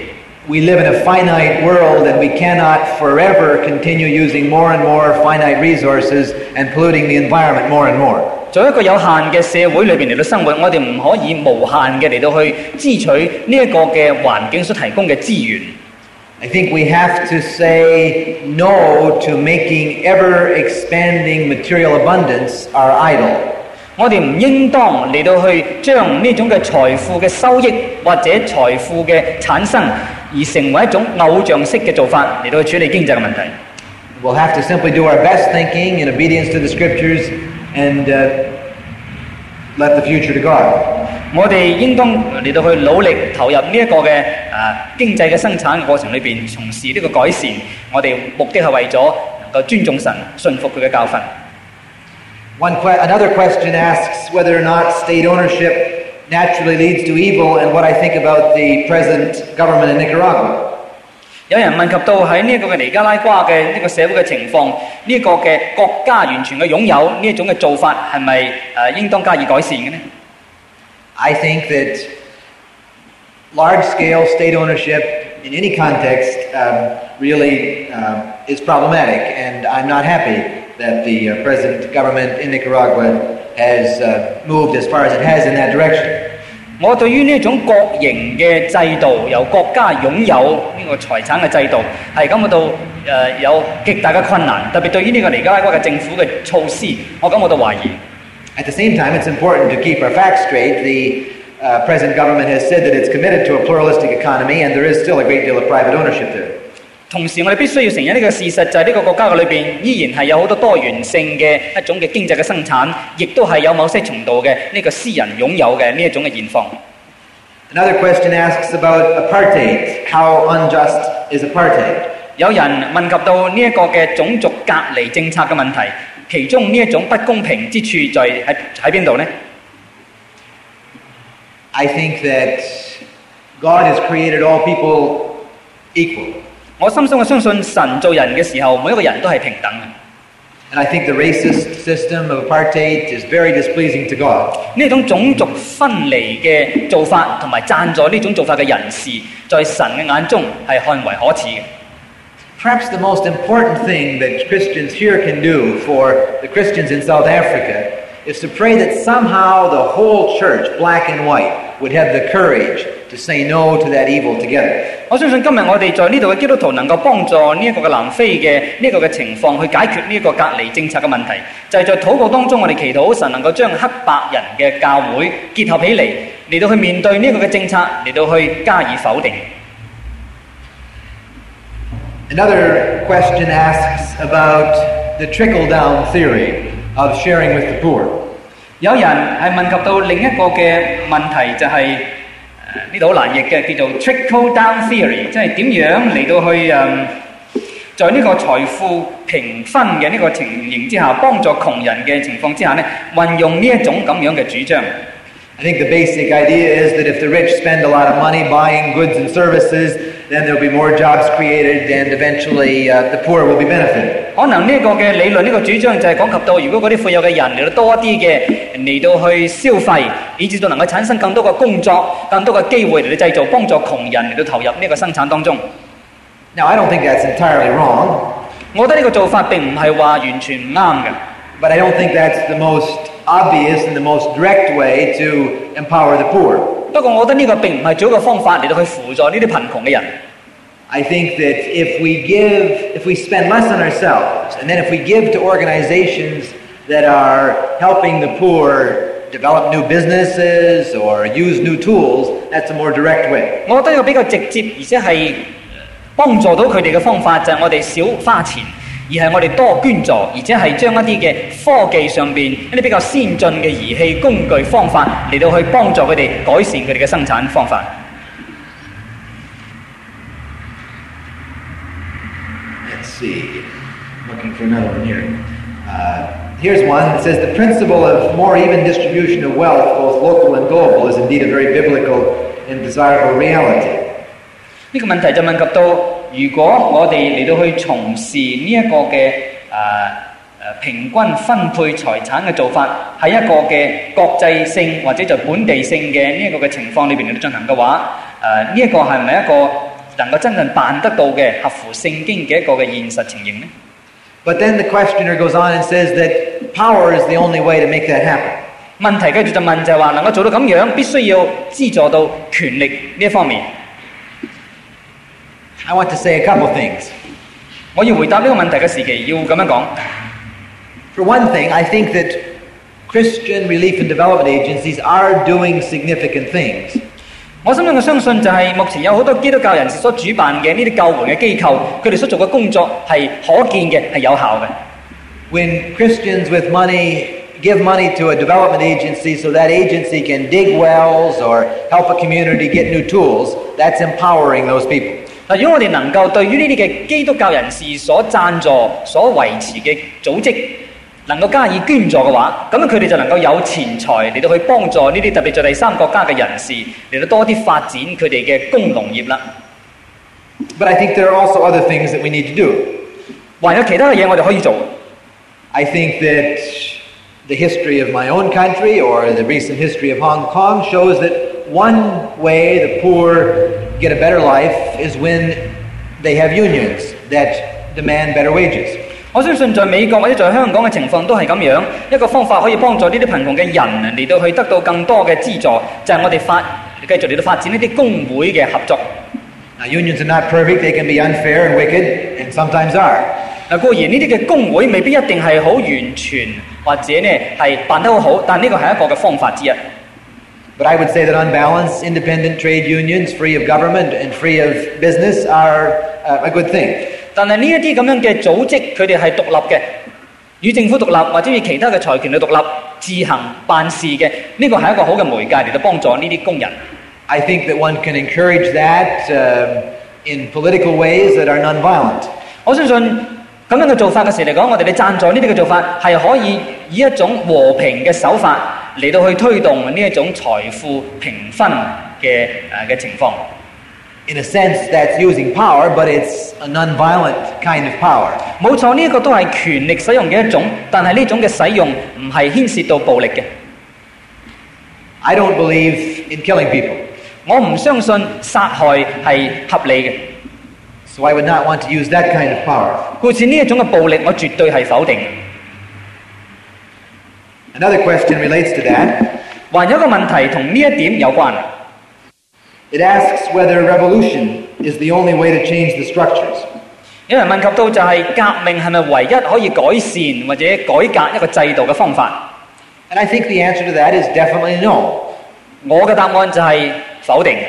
We live in a finite world and we cannot forever continue using more and more finite resources and polluting the environment more and more. 在一个有限嘅社会里边嚟到生活，我哋唔可以无限嘅嚟到去支取呢一个嘅环境所提供嘅资源。 I think we have to say no to making ever expanding material abundance our idol. 我哋唔应当嚟到去将呢种嘅财富嘅收益或者财富嘅产生，而成为一种偶像式嘅做法嚟到去处理经济嘅问题。 We'll have to simply do our best thinking in obedience to the scriptures and uh, let the future to God. 我哋應當嚟到去努力投入呢一個嘅誒、啊、經濟嘅生產嘅過程裏邊，從事呢個改善。我哋目的係為咗能夠尊重神、信服佢嘅教訓。One que- another question asks whether or not state ownership naturally leads to evil and what I think about the present government in Nicaragua. 有人問及到喺呢一個嘅尼加拉瓜嘅呢個社會嘅情況，呢、一個嘅國家完全嘅擁有呢一種嘅做法係咪誒應當加以改善嘅呢？I think that large scale state ownership in any context um, really um, is problematic, and I'm not happy that the uh, present government in Nicaragua has uh, moved as far as it has in that direction. 我对于呢一种国营嘅制度，由国家拥有呢个财产嘅制度，系感觉到诶、呃有极大嘅困难，特别对于呢个尼加拉瓜嘅政府嘅措施，我感觉到怀疑。 At the same time, it's important to keep our facts straight. The uh, present government has said that it's committed to a pluralistic economy, and there is still a great deal of private ownership there. 同时，我哋必须要承认呢个事实，就系呢个国家嘅里边依然系有好多多元性嘅一种嘅经济嘅生产，亦都系有某些程度嘅呢个私人拥有嘅呢一种嘅现况。 Another question asks about apartheid. How unjust is apartheid? 有人问及到呢一个嘅种族隔离政策嘅问题， 其中呢一種不公平之處在喺喺邊度呢？I think that God has created all people equal. 我深深嘅相信神做人嘅時候，每一個人都係平等嘅。And I think the racist system of apartheid is very displeasing to God. 呢種種族分離嘅做法，同埋贊助呢種做法嘅人士，在神嘅眼中係看為可恥嘅。Perhaps the most important thing that Christians here can do for the Christians in South Africa is to pray that somehow the whole church, black and white, would have the courage to say no to that evil together. 我相信今日我哋在呢度嘅基督徒能够帮助呢一个嘅南非嘅呢个嘅情况，去解决呢一个隔离政策嘅问题，就系、在祷告当中，我哋祈祷神能够将黑白人嘅教会结合起嚟，嚟到去面对呢一个嘅政策，嚟到去加以否定。 Another question asks about the trickle down theory of sharing with the poor. 有人係問及到另一個嘅問題，就係、呢度好難譯嘅，叫做 trickle down theory，即係點樣嚟到去誒、嗯在呢個財富平分嘅呢個情形之下，幫助窮人嘅情況之下呢，運用呢一種咁樣嘅主張。I think the basic idea is that if the rich spend a lot of money buying goods and services, then there'll be more jobs created and eventually uh, the poor will be benefited. 可能呢一个嘅理论，呢、个主张就系讲及到，如果嗰啲富有嘅人嚟到多一啲嘅嚟到去消费，以至到能够产生更多嘅工作、更多嘅机会嚟到制造帮助穷人嚟到投入呢个生产当中。 Now, I don't think that's entirely wrong, 我觉得呢个做法并唔系话完全唔啱嘅。 but I don't think that's the most obvious and the most direct way to empower the poor. 不过我觉得呢个并唔系最好嘅方法嚟到去辅助呢啲贫穷嘅人。 I think that if we give, if we spend less on ourselves, and then if we give to organizations that are helping the poor develop new businesses or use new tools, that's a more direct way. 我觉得一个比较直接，而且系帮助到佢哋嘅方法，就系我哋少花钱， 而系我哋多捐助，而且系将一啲嘅科技上边一啲比较先进嘅仪器、工具、方法嚟到去帮助佢哋改善佢哋嘅生产方法。 Let's see. Looking for another one here. Uh, here's one that says the principle of more even distribution of wealth, both local and global, is indeed a very biblical and desirable reality. 呢个问题就问及到， 如果我哋嚟到去從事呢一個嘅誒誒平均分配財產嘅做法，喺一個嘅國際性或者就本地性嘅呢一個嘅情況裏邊嚟到進行嘅話，誒呢一個係咪一個能夠真正辦得到嘅合乎聖經嘅一個嘅現實情形呢？But then the questioner goes on and says that power is the only way to make that happen. 問題繼續就問就係話能夠做到咁樣，必須要資助到權力呢一方面。I want to say a couple things. 我要回答呢个问题嘅时期，要咁样讲。 For one thing, I think that Christian relief and development agencies are doing significant things. 我心中嘅相信就系目前有好多基督教人士所主办嘅呢啲救援嘅机构，佢哋所做嘅工作系可见嘅，系有效嘅。 When Christians with money give money to a development agency so that agency can dig wells or help a community get new tools, that's empowering those people. 嗱，如果我哋能够对于呢啲嘅基督教人士所赞助、所维持嘅组织，能够加以捐助嘅话，咁样佢哋就能够有钱财嚟到去帮助呢啲特别在第三国家嘅人士嚟到多啲发展佢哋嘅工农业啦。 But I think there are also other things that we need to do. 还有其他嘅嘢我哋可以做。 I think that the history of my own country or the recent history of Hong Kong shows that one way the poor get a better life is when they have unions that demand better wages. 我相信在美国或者在香港嘅情况都系咁样，一个方法可以帮助呢啲贫穷嘅人嚟到去得到更多嘅资助，就系、我哋发继续嚟到发展呢啲工会嘅合作。 Now, unions are not perfect, they can be unfair and wicked, and sometimes are. 嗱固然呢啲嘅工会未必一定系好完全，或者呢系办得好好，但呢个系一个嘅方法之一。 But I would say that unbalanced, independent trade unions, free of government and free of business, are uh, a good thing. 但系呢一啲咁样嘅组织，佢哋系独立嘅，与政府独立或者与其他嘅财权去独立，自行办事嘅，呢个系一个好嘅媒介嚟到帮助呢啲工人。 I think that one can encourage that um in political ways that are nonviolent. 我相信咁样嘅做法嘅时嚟讲，我哋嘅赞助呢啲嘅做法系可以 以一种和平嘅手法嚟到去推动呢一种财富平分嘅诶嘅情况。 In a sense, that's using power, but it's a nonviolent kind of power. 冇错，呢、一个都系权力使用嘅一种，但系呢种嘅使用唔系牵涉到暴力嘅。 I don't believe in killing people, 我唔相信杀害系合理嘅， so I would not want to use that kind of power. 故此呢一种嘅暴力，我绝对系否定嘅。 Another question relates to that. 还有一个问题同呢一点有关， It asks whether revolution is the only way to change the structures. 有人问及到就系革命系咪唯一可以改善或者改革一个制度嘅方法？ And I think the answer to that is definitely no. 我嘅答案就系否定嘅。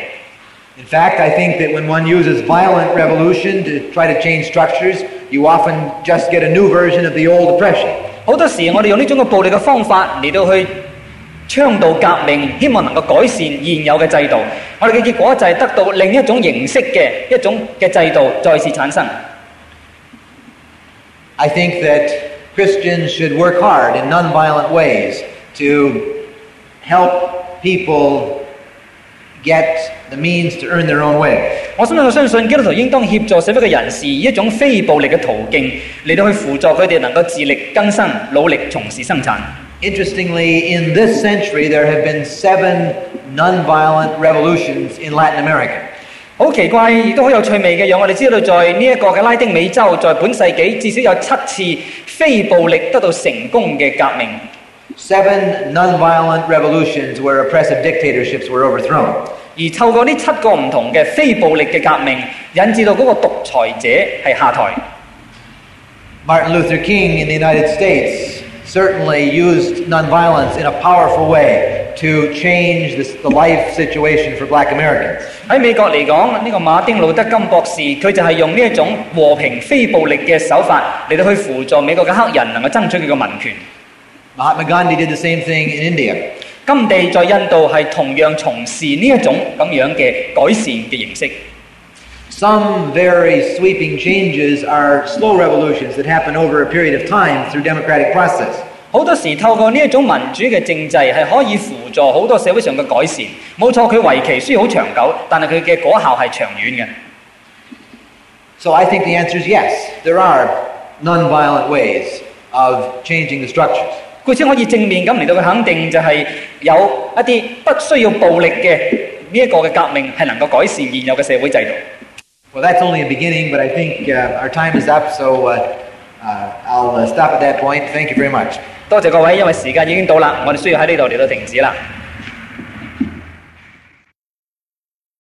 In fact, I think that when one uses violent revolution to try to change structures, you often just get a new version of the old oppression. 好多時我哋用呢種嘅暴力嘅方法嚟到去倡導革命，希望能夠改善現有嘅制度。我哋嘅結果就係得到另一種形式嘅一種嘅制度再次產生。I think that Christians should work hard in nonviolent ways to help people get the means to earn their own way. 我相信我相信基督徒应当协助社會嘅人士以一種非暴力嘅途徑嚟到去輔助佢哋能夠自力更生，努力從事生產。Interestingly, in this century, there have been seven nonviolent revolutions in Latin America. 好奇怪，亦都好有趣味嘅，讓我哋知道在呢一個嘅拉丁美洲，在本世紀至少有七次非暴力得到成功嘅革命。Seven nonviolent revolutions where oppressive dictatorships were overthrown. 而透过呢七个唔同嘅非暴力嘅革命，引致到嗰个独裁者系下台。 Martin Luther King in the United States certainly used nonviolence in a powerful way to change this, the life situation for black Americans. 喺美国嚟讲，呢、个马丁路德金博士，佢就系用呢一种和平非暴力嘅手法嚟到去辅助美国嘅黑人能够争取佢嘅民权。 Mahatma Gandhi did the same thing in India. 甘地在印度系同样从事呢一种咁样嘅改善嘅形式。 Some very sweeping changes are slow revolutions that happen over a period of time through democratic process. 好多时透过呢一种民主嘅政制系可以辅助好多社会上嘅改善。冇错，佢为期虽然好长久，但系佢嘅果效系长远嘅。 So I think the answer is yes. There are nonviolent ways of changing the structures. 故此可以正面咁嚟到去肯定，就係有一啲不需要暴力嘅呢一個嘅革命係能夠改善現有嘅社會制度。Well, that's only a beginning, but I think uh, our time is up, so uh, uh, I'll uh, stop at that point. Thank you very much. 多謝各位，因為時間已經到啦，我哋需要喺呢度嚟到停止啦。